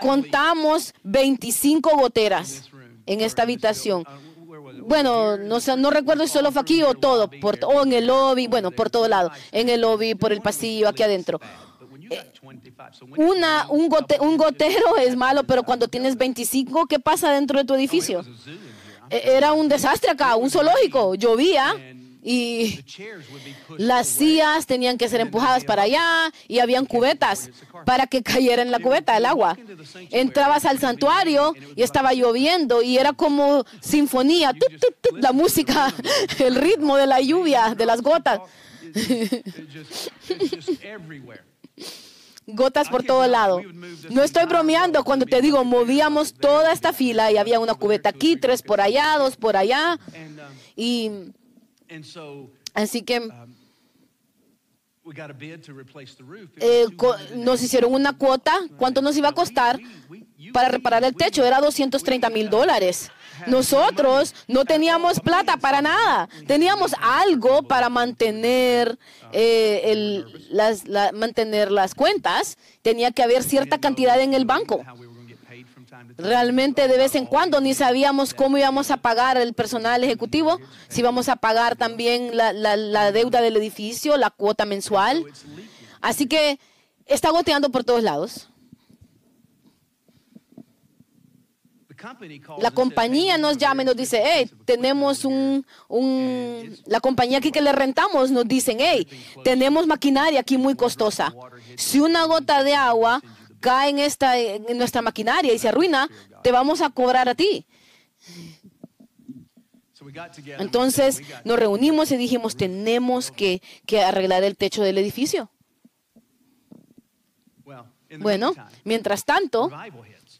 Contamos 25 goteras en esta habitación. Bueno, no, no recuerdo si solo fue aquí o todo, por, o en el lobby, bueno, por todo lado, en el lobby, por el pasillo, aquí adentro. Eh, una, un, un gotero es malo, pero cuando tienes 25, ¿qué pasa dentro de tu edificio? E, era un desastre acá, un zoológico, llovía y las sillas tenían que ser empujadas para allá y habían cubetas para que cayera en la cubeta el agua. Entrabas al santuario y estaba lloviendo y era como sinfonía, la música, el ritmo de la lluvia, de las gotas. gotas por todo lado. No estoy bromeando cuando te digo, movíamos toda esta fila y había una cubeta aquí, tres por allá, dos por allá. Y Así que um, eh, nos hicieron una cuota. ¿Cuánto nos iba a costar para reparar el techo? Era 230 mil dólares. Nosotros no teníamos plata para nada. Teníamos algo para mantener, eh, las, mantener las cuentas. Tenía que haber cierta cantidad en el banco. Realmente de vez en cuando ni sabíamos cómo íbamos a pagar el personal ejecutivo, si íbamos a pagar también la, deuda del edificio, la cuota mensual. Así que está goteando por todos lados. La compañía nos llama y nos dice, hey, tenemos un, un, la compañía aquí que le rentamos nos dicen, hey, tenemos maquinaria aquí muy costosa. Si una gota de agua en, esta, nuestra maquinaria y se arruina, te vamos a cobrar a ti. Entonces nos reunimos y dijimos, tenemos que, que arreglar el techo del edificio. Bueno, mientras tanto,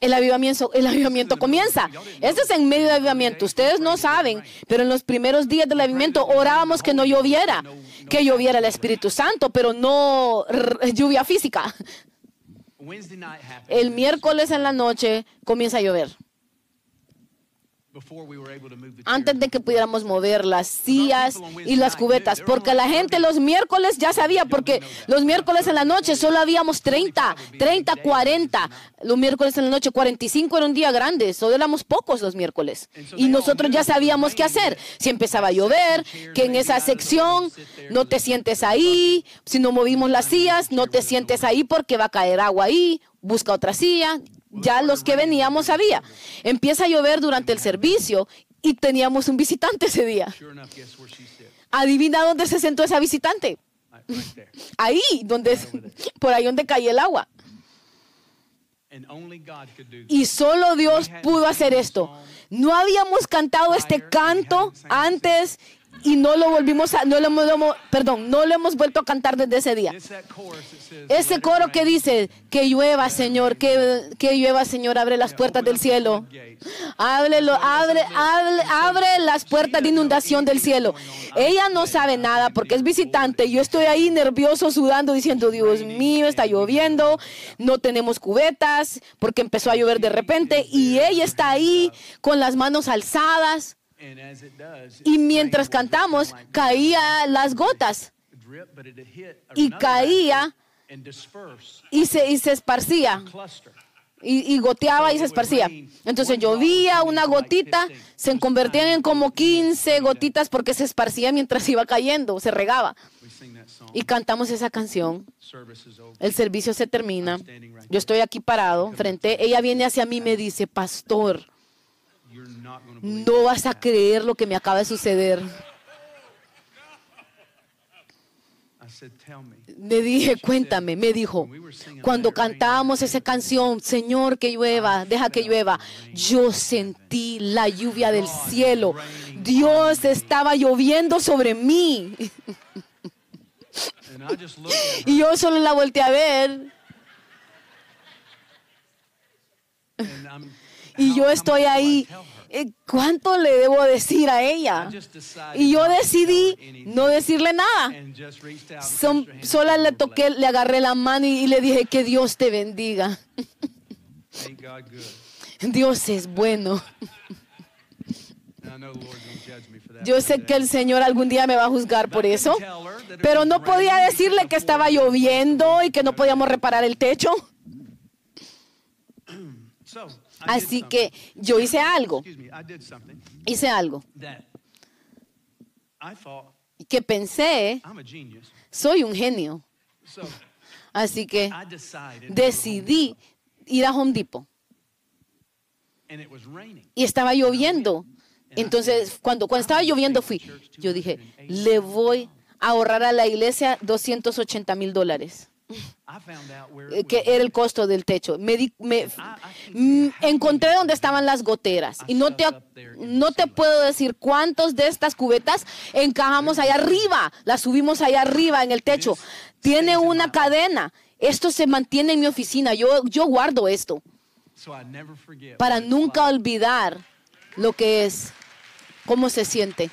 el avivamiento, el avivamiento comienza. Este es en medio del avivamiento. Ustedes no saben, pero en los primeros días del avivamiento orábamos que no lloviera, que lloviera el Espíritu Santo, pero no lluvia física. El miércoles en la noche comienza a llover. Antes de que pudiéramos mover las sillas y las cubetas, porque la gente los miércoles ya sabía, porque los miércoles en la noche solo habíamos 30, 30, 40. Los miércoles en la noche 45 era un día grande, solo éramos pocos los miércoles. Y nosotros ya sabíamos qué hacer. Si empezaba a llover, que en esa sección no te sientes ahí, si no movimos las sillas, no te sientes ahí porque va a caer agua ahí, busca otra silla, ya los que veníamos sabía. Empieza a llover durante el servicio y teníamos un visitante ese día. Adivina dónde se sentó esa visitante. Ahí, donde, por ahí donde caía el agua. Y solo Dios pudo hacer esto. No habíamos cantado este canto antes y no lo volvimos a, no lo hemos, perdón, no lo hemos vuelto a cantar desde ese día. Ese coro que dice, que llueva, Señor, que, que llueva, Señor, abre las puertas del cielo. Ábrelo, abre, abre, abre las puertas de inundación del cielo. Ella no sabe nada porque es visitante. Yo estoy ahí nervioso, sudando, diciendo, Dios mío, está lloviendo, no tenemos cubetas porque empezó a llover de repente y ella está ahí con las manos alzadas y mientras cantamos, caía las gotas y caía y se, y se esparcía. Y, goteaba y se esparcía. Entonces llovía una gotita, se convertían en como 15 gotitas porque se esparcía mientras iba cayendo, se regaba. Y cantamos esa canción. El servicio se termina. Yo estoy aquí parado frente. Ella viene hacia mí y me dice, pastor, no vas a creer lo que me acaba de suceder. Me dije, cuéntame, me dijo, cuando cantábamos esa canción, Señor, que llueva, deja que llueva, yo sentí la lluvia del cielo. Dios estaba lloviendo sobre mí. Y yo solo la volteé a ver. Y yo estoy ahí. Eh, ¿Cuánto le debo decir a ella? Y yo decidí no decirle nada. Son, sola le toqué, le agarré la mano y, le dije que Dios te bendiga. Dios es bueno. Yo sé que el Señor algún día me va a juzgar por eso, pero no podía decirle que estaba lloviendo y que no podíamos reparar el techo. Así que yo hice algo. Hice algo. Que pensé, soy un genio. Así que decidí ir a Home Depot. Y estaba lloviendo. Entonces, cuando, cuando estaba lloviendo fui, yo dije, le voy a ahorrar a la iglesia 280 mil dólares. Eh, que era el costo del techo. Me, me mm, encontré donde estaban las goteras y no te, no te puedo decir cuántos de estas cubetas encajamos allá arriba, las subimos allá arriba en el techo. Tiene una cadena. Esto se mantiene en mi oficina. Yo, yo guardo esto para nunca olvidar lo que es, cómo se siente.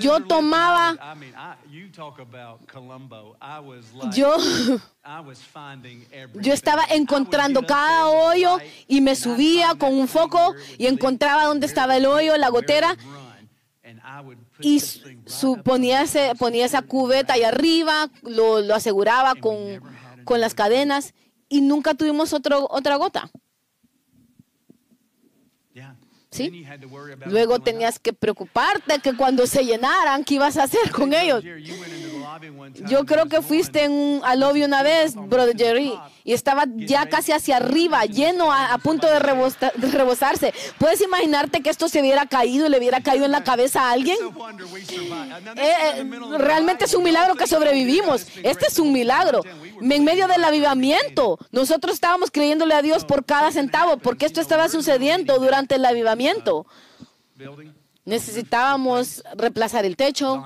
Yo tomaba, yo, yo estaba encontrando cada hoyo y me subía con un foco y encontraba dónde estaba el hoyo, la gotera. y su, ponía, esa cubeta ahí arriba, lo, lo aseguraba con, con, las cadenas y nunca tuvimos otro, otra gota. Luego tenías que preocuparte que cuando se llenaran, ¿qué ibas a hacer con ellos? Yo creo que fuiste en un, al lobby una vez, Brother Jerry, y estaba ya casi hacia arriba, lleno, a, punto de, rebosarse. ¿Puedes imaginarte que esto se hubiera caído y le hubiera caído en la cabeza a alguien? Eh, eh, realmente es un milagro que sobrevivimos. Este es un milagro. En medio del avivamiento, nosotros estábamos creyéndole a Dios por cada centavo, porque esto estaba sucediendo durante el avivamiento. Necesitábamos reemplazar el techo,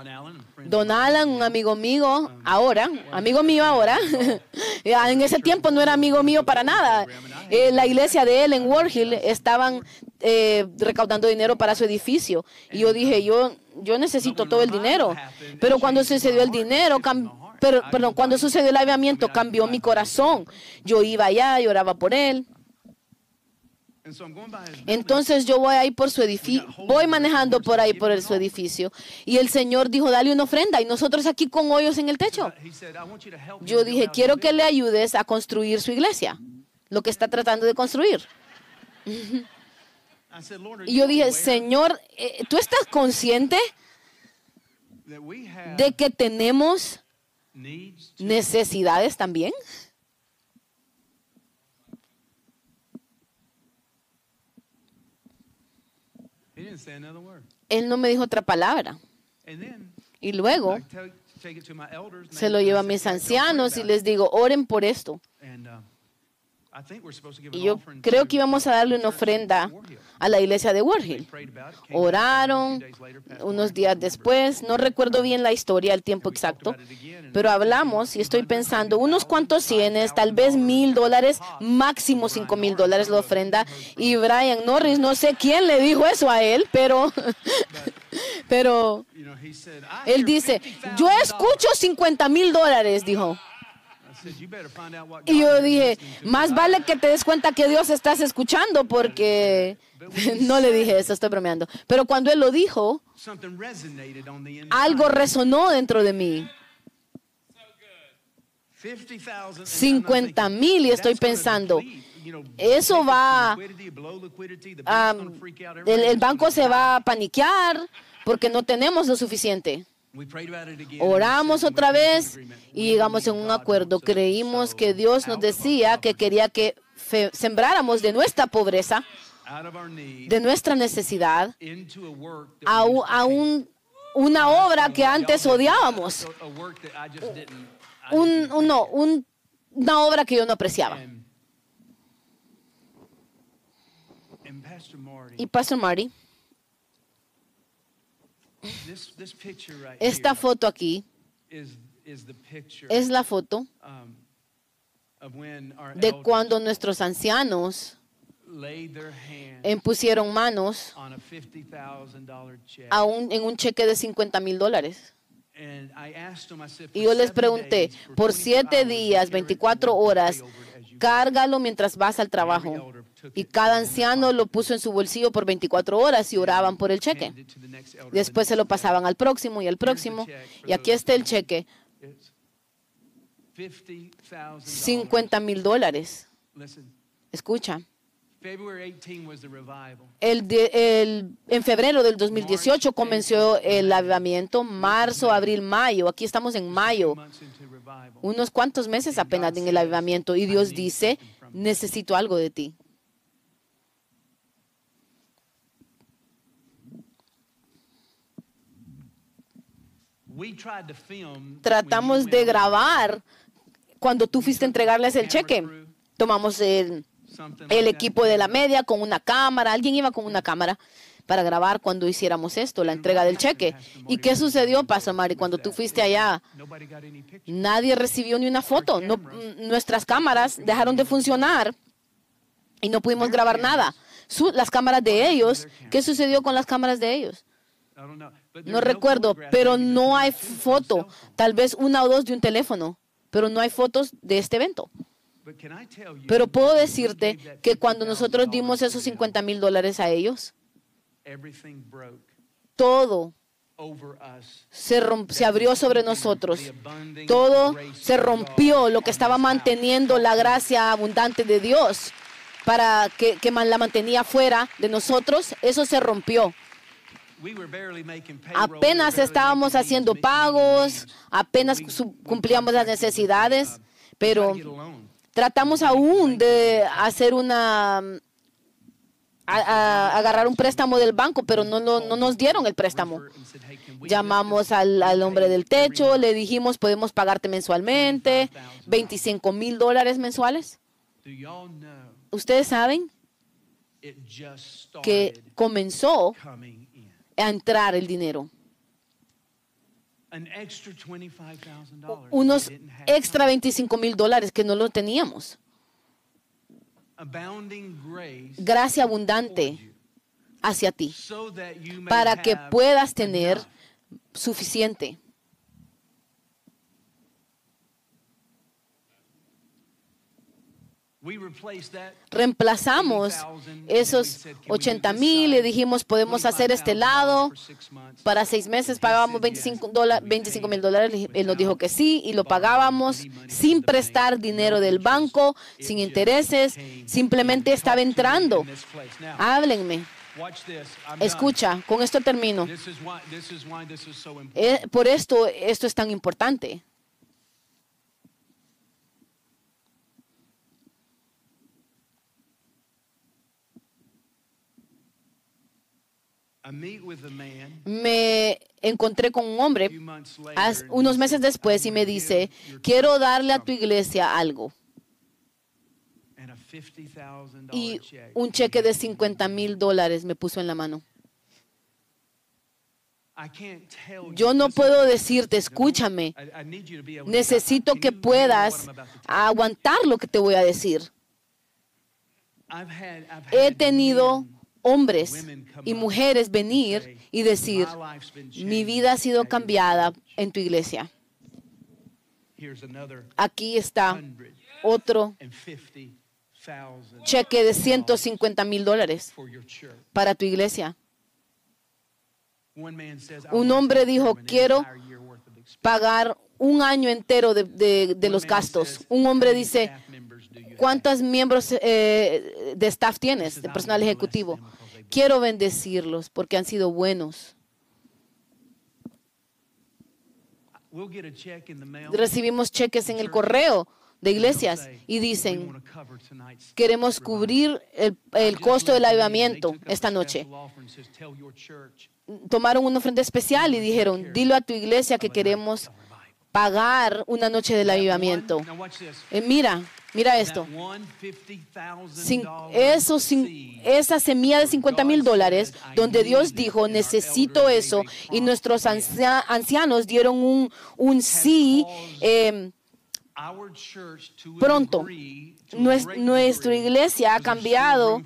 Don Alan, un amigo mío, ahora, amigo mío ahora, en ese tiempo no era amigo mío para nada. Eh, la iglesia de él en Warhill estaban eh, recaudando dinero para su edificio. Y yo dije, yo, yo necesito todo el dinero. Pero cuando sucedió el dinero, pero, pero cuando sucedió el avivamiento, cambió mi corazón. Yo iba allá y oraba por él. Entonces yo voy ahí por su edificio, voy manejando por ahí por su edificio y el Señor dijo, dale una ofrenda y nosotros aquí con hoyos en el techo. Yo dije, quiero que le ayudes a construir su iglesia, lo que está tratando de construir. Y yo dije, Señor, eh, ¿tú estás consciente de que tenemos necesidades también? Él no me dijo otra palabra. Y luego se lo lleva a mis ancianos y les digo, oren por esto. Y yo creo que íbamos a darle una ofrenda a la iglesia de Warhill. Oraron unos días después, no recuerdo bien la historia, el tiempo exacto, pero hablamos y estoy pensando unos cuantos cienes, tal vez mil dólares, máximo cinco mil dólares la ofrenda. Y Brian Norris, no sé quién le dijo eso a él, pero, pero él dice, yo escucho 50 mil dólares, dijo. Y yo dije, más vale que te des cuenta que Dios estás escuchando porque no le dije eso, estoy bromeando. Pero cuando él lo dijo, algo resonó dentro de mí. 50 mil y estoy pensando, eso va, el banco se va a paniquear porque no tenemos lo suficiente. Oramos otra vez y llegamos en un acuerdo. Creímos que Dios nos decía que quería que sembráramos de nuestra pobreza, de nuestra necesidad, a, una obra que antes odiábamos. Un, no, una obra que yo no apreciaba. Y Pastor Marty esta foto aquí es la foto um, de cuando nuestros ancianos impusieron manos a un, en un cheque de 50 mil dólares. Y yo les pregunté, por siete días, 24 horas, cárgalo mientras vas al trabajo. Y cada anciano lo puso en su bolsillo por 24 horas y oraban por el cheque. Después se lo pasaban al próximo y al próximo. Y aquí está el cheque. 50 mil dólares. Escucha. El, en febrero del 2018 comenzó el avivamiento, marzo, abril, mayo. Aquí estamos en mayo. Unos cuantos meses apenas en el avivamiento. Y Dios dice, necesito algo de ti. Tratamos de grabar cuando tú fuiste a entregarles el cheque. Tomamos el, el equipo de la media con una cámara. Alguien iba con una cámara para grabar cuando hiciéramos esto, la entrega del cheque. ¿Y qué sucedió, Pastor Mari, cuando tú fuiste allá? Nadie recibió ni una foto. No, nuestras cámaras dejaron de funcionar y no pudimos grabar nada. las cámaras de ellos, ¿qué sucedió con las cámaras de ellos? No recuerdo, pero no hay foto. Tal vez una o dos de un teléfono, pero no hay fotos de este evento. Pero puedo decirte que cuando nosotros dimos esos 50 mil dólares a ellos, todo se, se, abrió sobre nosotros. Todo se rompió, lo que estaba manteniendo la gracia abundante de Dios para que, que la mantenía fuera de nosotros, eso se rompió. Apenas estábamos haciendo pagos, apenas cumplíamos las necesidades, pero tratamos aún de hacer una agarrar un préstamo del banco, pero no, no, nos dieron el préstamo. Llamamos al, al, hombre del techo, le dijimos, podemos pagarte mensualmente, 25 mil dólares mensuales. Ustedes saben que comenzó a entrar el dinero. Unos extra 25 mil dólares que no lo teníamos. Gracia abundante hacia ti para que puedas tener suficiente. Reemplazamos esos 80 mil y dijimos, podemos hacer este lado. Para seis meses pagábamos 25 mil dólares. Él nos dijo que sí y lo pagábamos sin prestar dinero del banco, sin intereses. Simplemente estaba entrando. Háblenme. Escucha, con esto termino. Por esto esto es tan importante. Me encontré con un hombre unos meses después y me dice, quiero darle a tu iglesia algo. Y un cheque de 50 mil dólares me puso en la mano. Yo no puedo decirte, escúchame, necesito que puedas aguantar lo que te voy a decir. He tenido hombres y mujeres venir y decir, mi vida ha sido cambiada en tu iglesia. Aquí está otro cheque de 150 mil dólares para tu iglesia. Un hombre dijo, quiero pagar un año entero de, de los gastos. Un hombre dice, ¿Cuántos miembros eh, de staff tienes, de personal ejecutivo? Quiero bendecirlos porque han sido buenos. Recibimos cheques en el correo de iglesias y dicen, queremos cubrir el, el costo del avivamiento esta noche. Tomaron una ofrenda especial y dijeron, dilo a tu iglesia que queremos pagar una noche del avivamiento. Eh, mira, Mira esto. eso, esa semilla de 50 mil dólares, donde Dios dijo, necesito eso, y nuestros ancianos dieron un, un sí em, pronto. Nuestra iglesia ha cambiado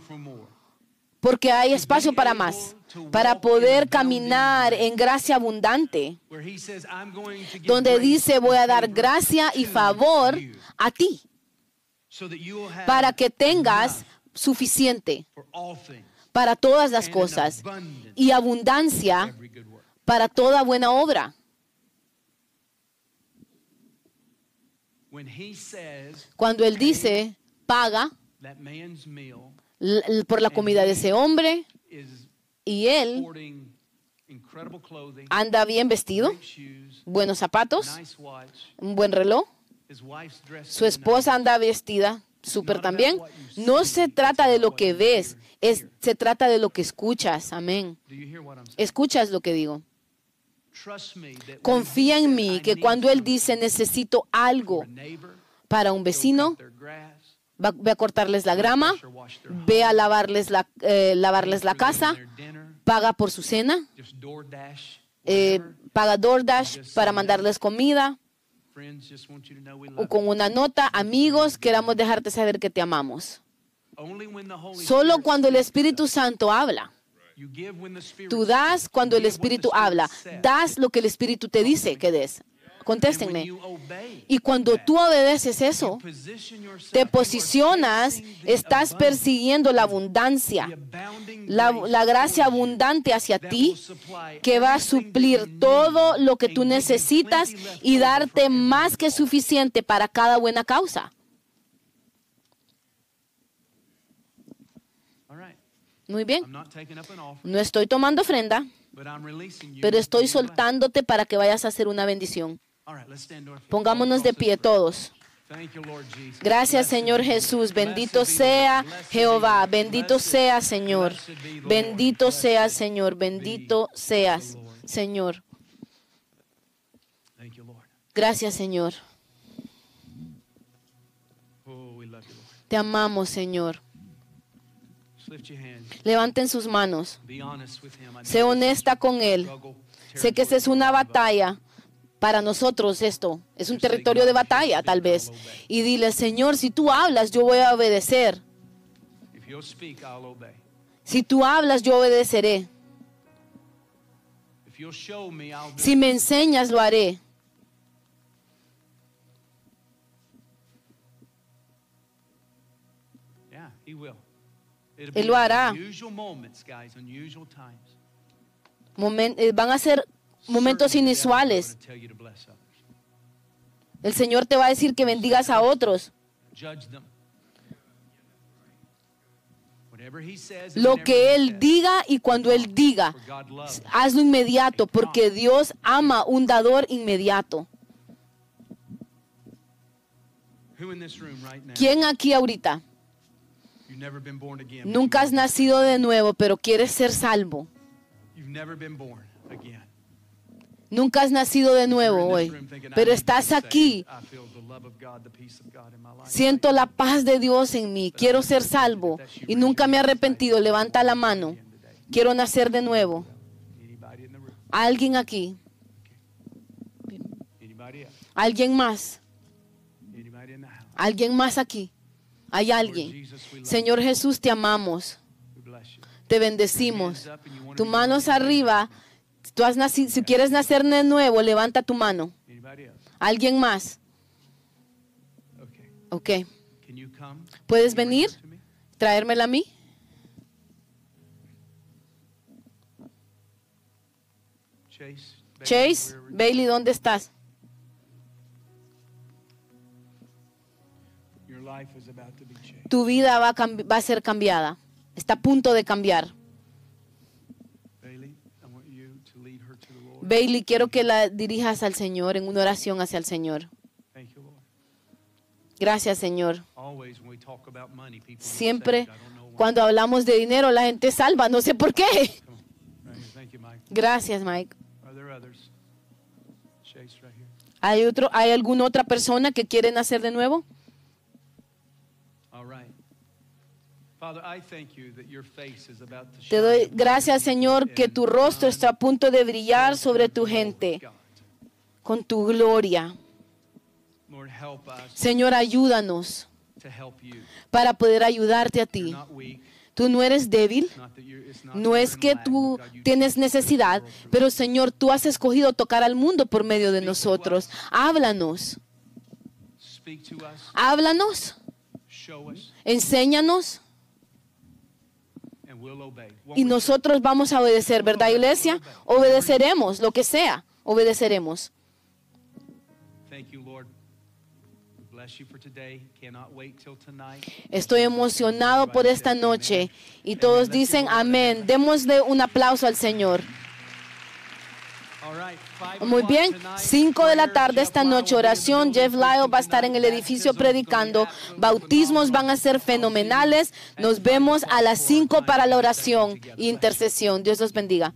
Porque hay espacio para más, para poder caminar en gracia abundante, donde dice voy a dar gracia y favor a ti, para que tengas suficiente para todas las cosas y abundancia para toda buena obra. Cuando Él dice, paga por la comida de ese hombre y Él anda bien vestido, buenos zapatos, un buen reloj, su esposa anda vestida súper también. No se trata de lo que ves, es, se trata de lo que escuchas. Amén. Escuchas lo que digo. Confía en mí que cuando Él dice necesito algo para un vecino, ve a cortarles la grama, ve a lavarles la, eh, lavarles la casa, paga por su cena, eh, paga DoorDash para mandarles comida, o con una nota, amigos, queramos dejarte saber que te amamos. Solo cuando el Espíritu Santo habla. Tú das cuando el Espíritu habla. Das lo que el Espíritu te dice que des. Contéstenme. Y cuando tú obedeces eso, te posicionas, estás persiguiendo la abundancia, la, gracia abundante hacia ti, que va a suplir todo lo que tú necesitas y darte más que suficiente para cada buena causa. Muy bien. No estoy tomando ofrenda, pero estoy soltándote para que vayas a hacer una bendición. Pongámonos de pie todos. Gracias Señor Jesús, bendito sea Jehová, bendito sea Señor, bendito sea Señor, bendito seas Señor. Gracias Señor. Te amamos Señor. Levanten sus manos. Sé honesta con Él. Sé que esa es una batalla para nosotros esto. Es un territorio de batalla, tal vez. Y dile, Señor, si tú hablas, yo voy a obedecer. Si tú hablas, yo obedeceré. Si me enseñas, lo haré. Él lo hará. Eh, van a ser momentos inusuales. El Señor te va a decir que bendigas a otros. Lo que Él diga y cuando Él diga, hazlo inmediato, porque Dios ama un dador inmediato. ¿Quién aquí ahorita? Nunca has nacido de nuevo, pero quieres ser salvo. Nunca has nacido de nuevo hoy, pero estás aquí. Siento la paz de Dios en mí. Quiero ser salvo y nunca me he arrepentido. Levanta la mano. Quiero nacer de nuevo. ¿Alguien aquí? ¿Alguien más? ¿Alguien más aquí? ¿Hay alguien? Señor Jesús, te amamos. Te bendecimos. Tu manos arriba Tú si quieres nacer de nuevo, levanta tu mano. ¿Alguien más? Ok. ¿Puedes venir? ¿Traérmela a mí? Chase, Bailey, ¿dónde estás? Tu vida va va a ser cambiada. Está a punto de cambiar. Bailey, quiero que la dirijas al Señor en una oración hacia el Señor. Gracias, Señor. Siempre cuando hablamos de dinero, la gente salva, no sé por qué. Gracias, Mike. ¿Hay, otro, ¿Hay alguna otra persona que quiere nacer de nuevo? Te doy gracias, Señor, que tu rostro está a punto de brillar sobre tu gente con tu gloria. Señor, ayúdanos para poder ayudarte a ti. Tú no eres débil. No es que tú tienes necesidad, pero Señor, tú has escogido tocar al mundo por medio de nosotros. Háblanos. Háblanos. Enséñanos. Y nosotros vamos a obedecer, ¿verdad, iglesia? Obedeceremos, lo que sea, obedeceremos. Estoy emocionado por esta noche. Y todos dicen amén. Démosle un aplauso al Señor. Muy bien, 5 de la tarde esta noche, oración. Jeff Lyle va a estar en el edificio predicando. Bautismos van a ser fenomenales. Nos vemos a las 5 para la oración e intercesión. Dios los bendiga.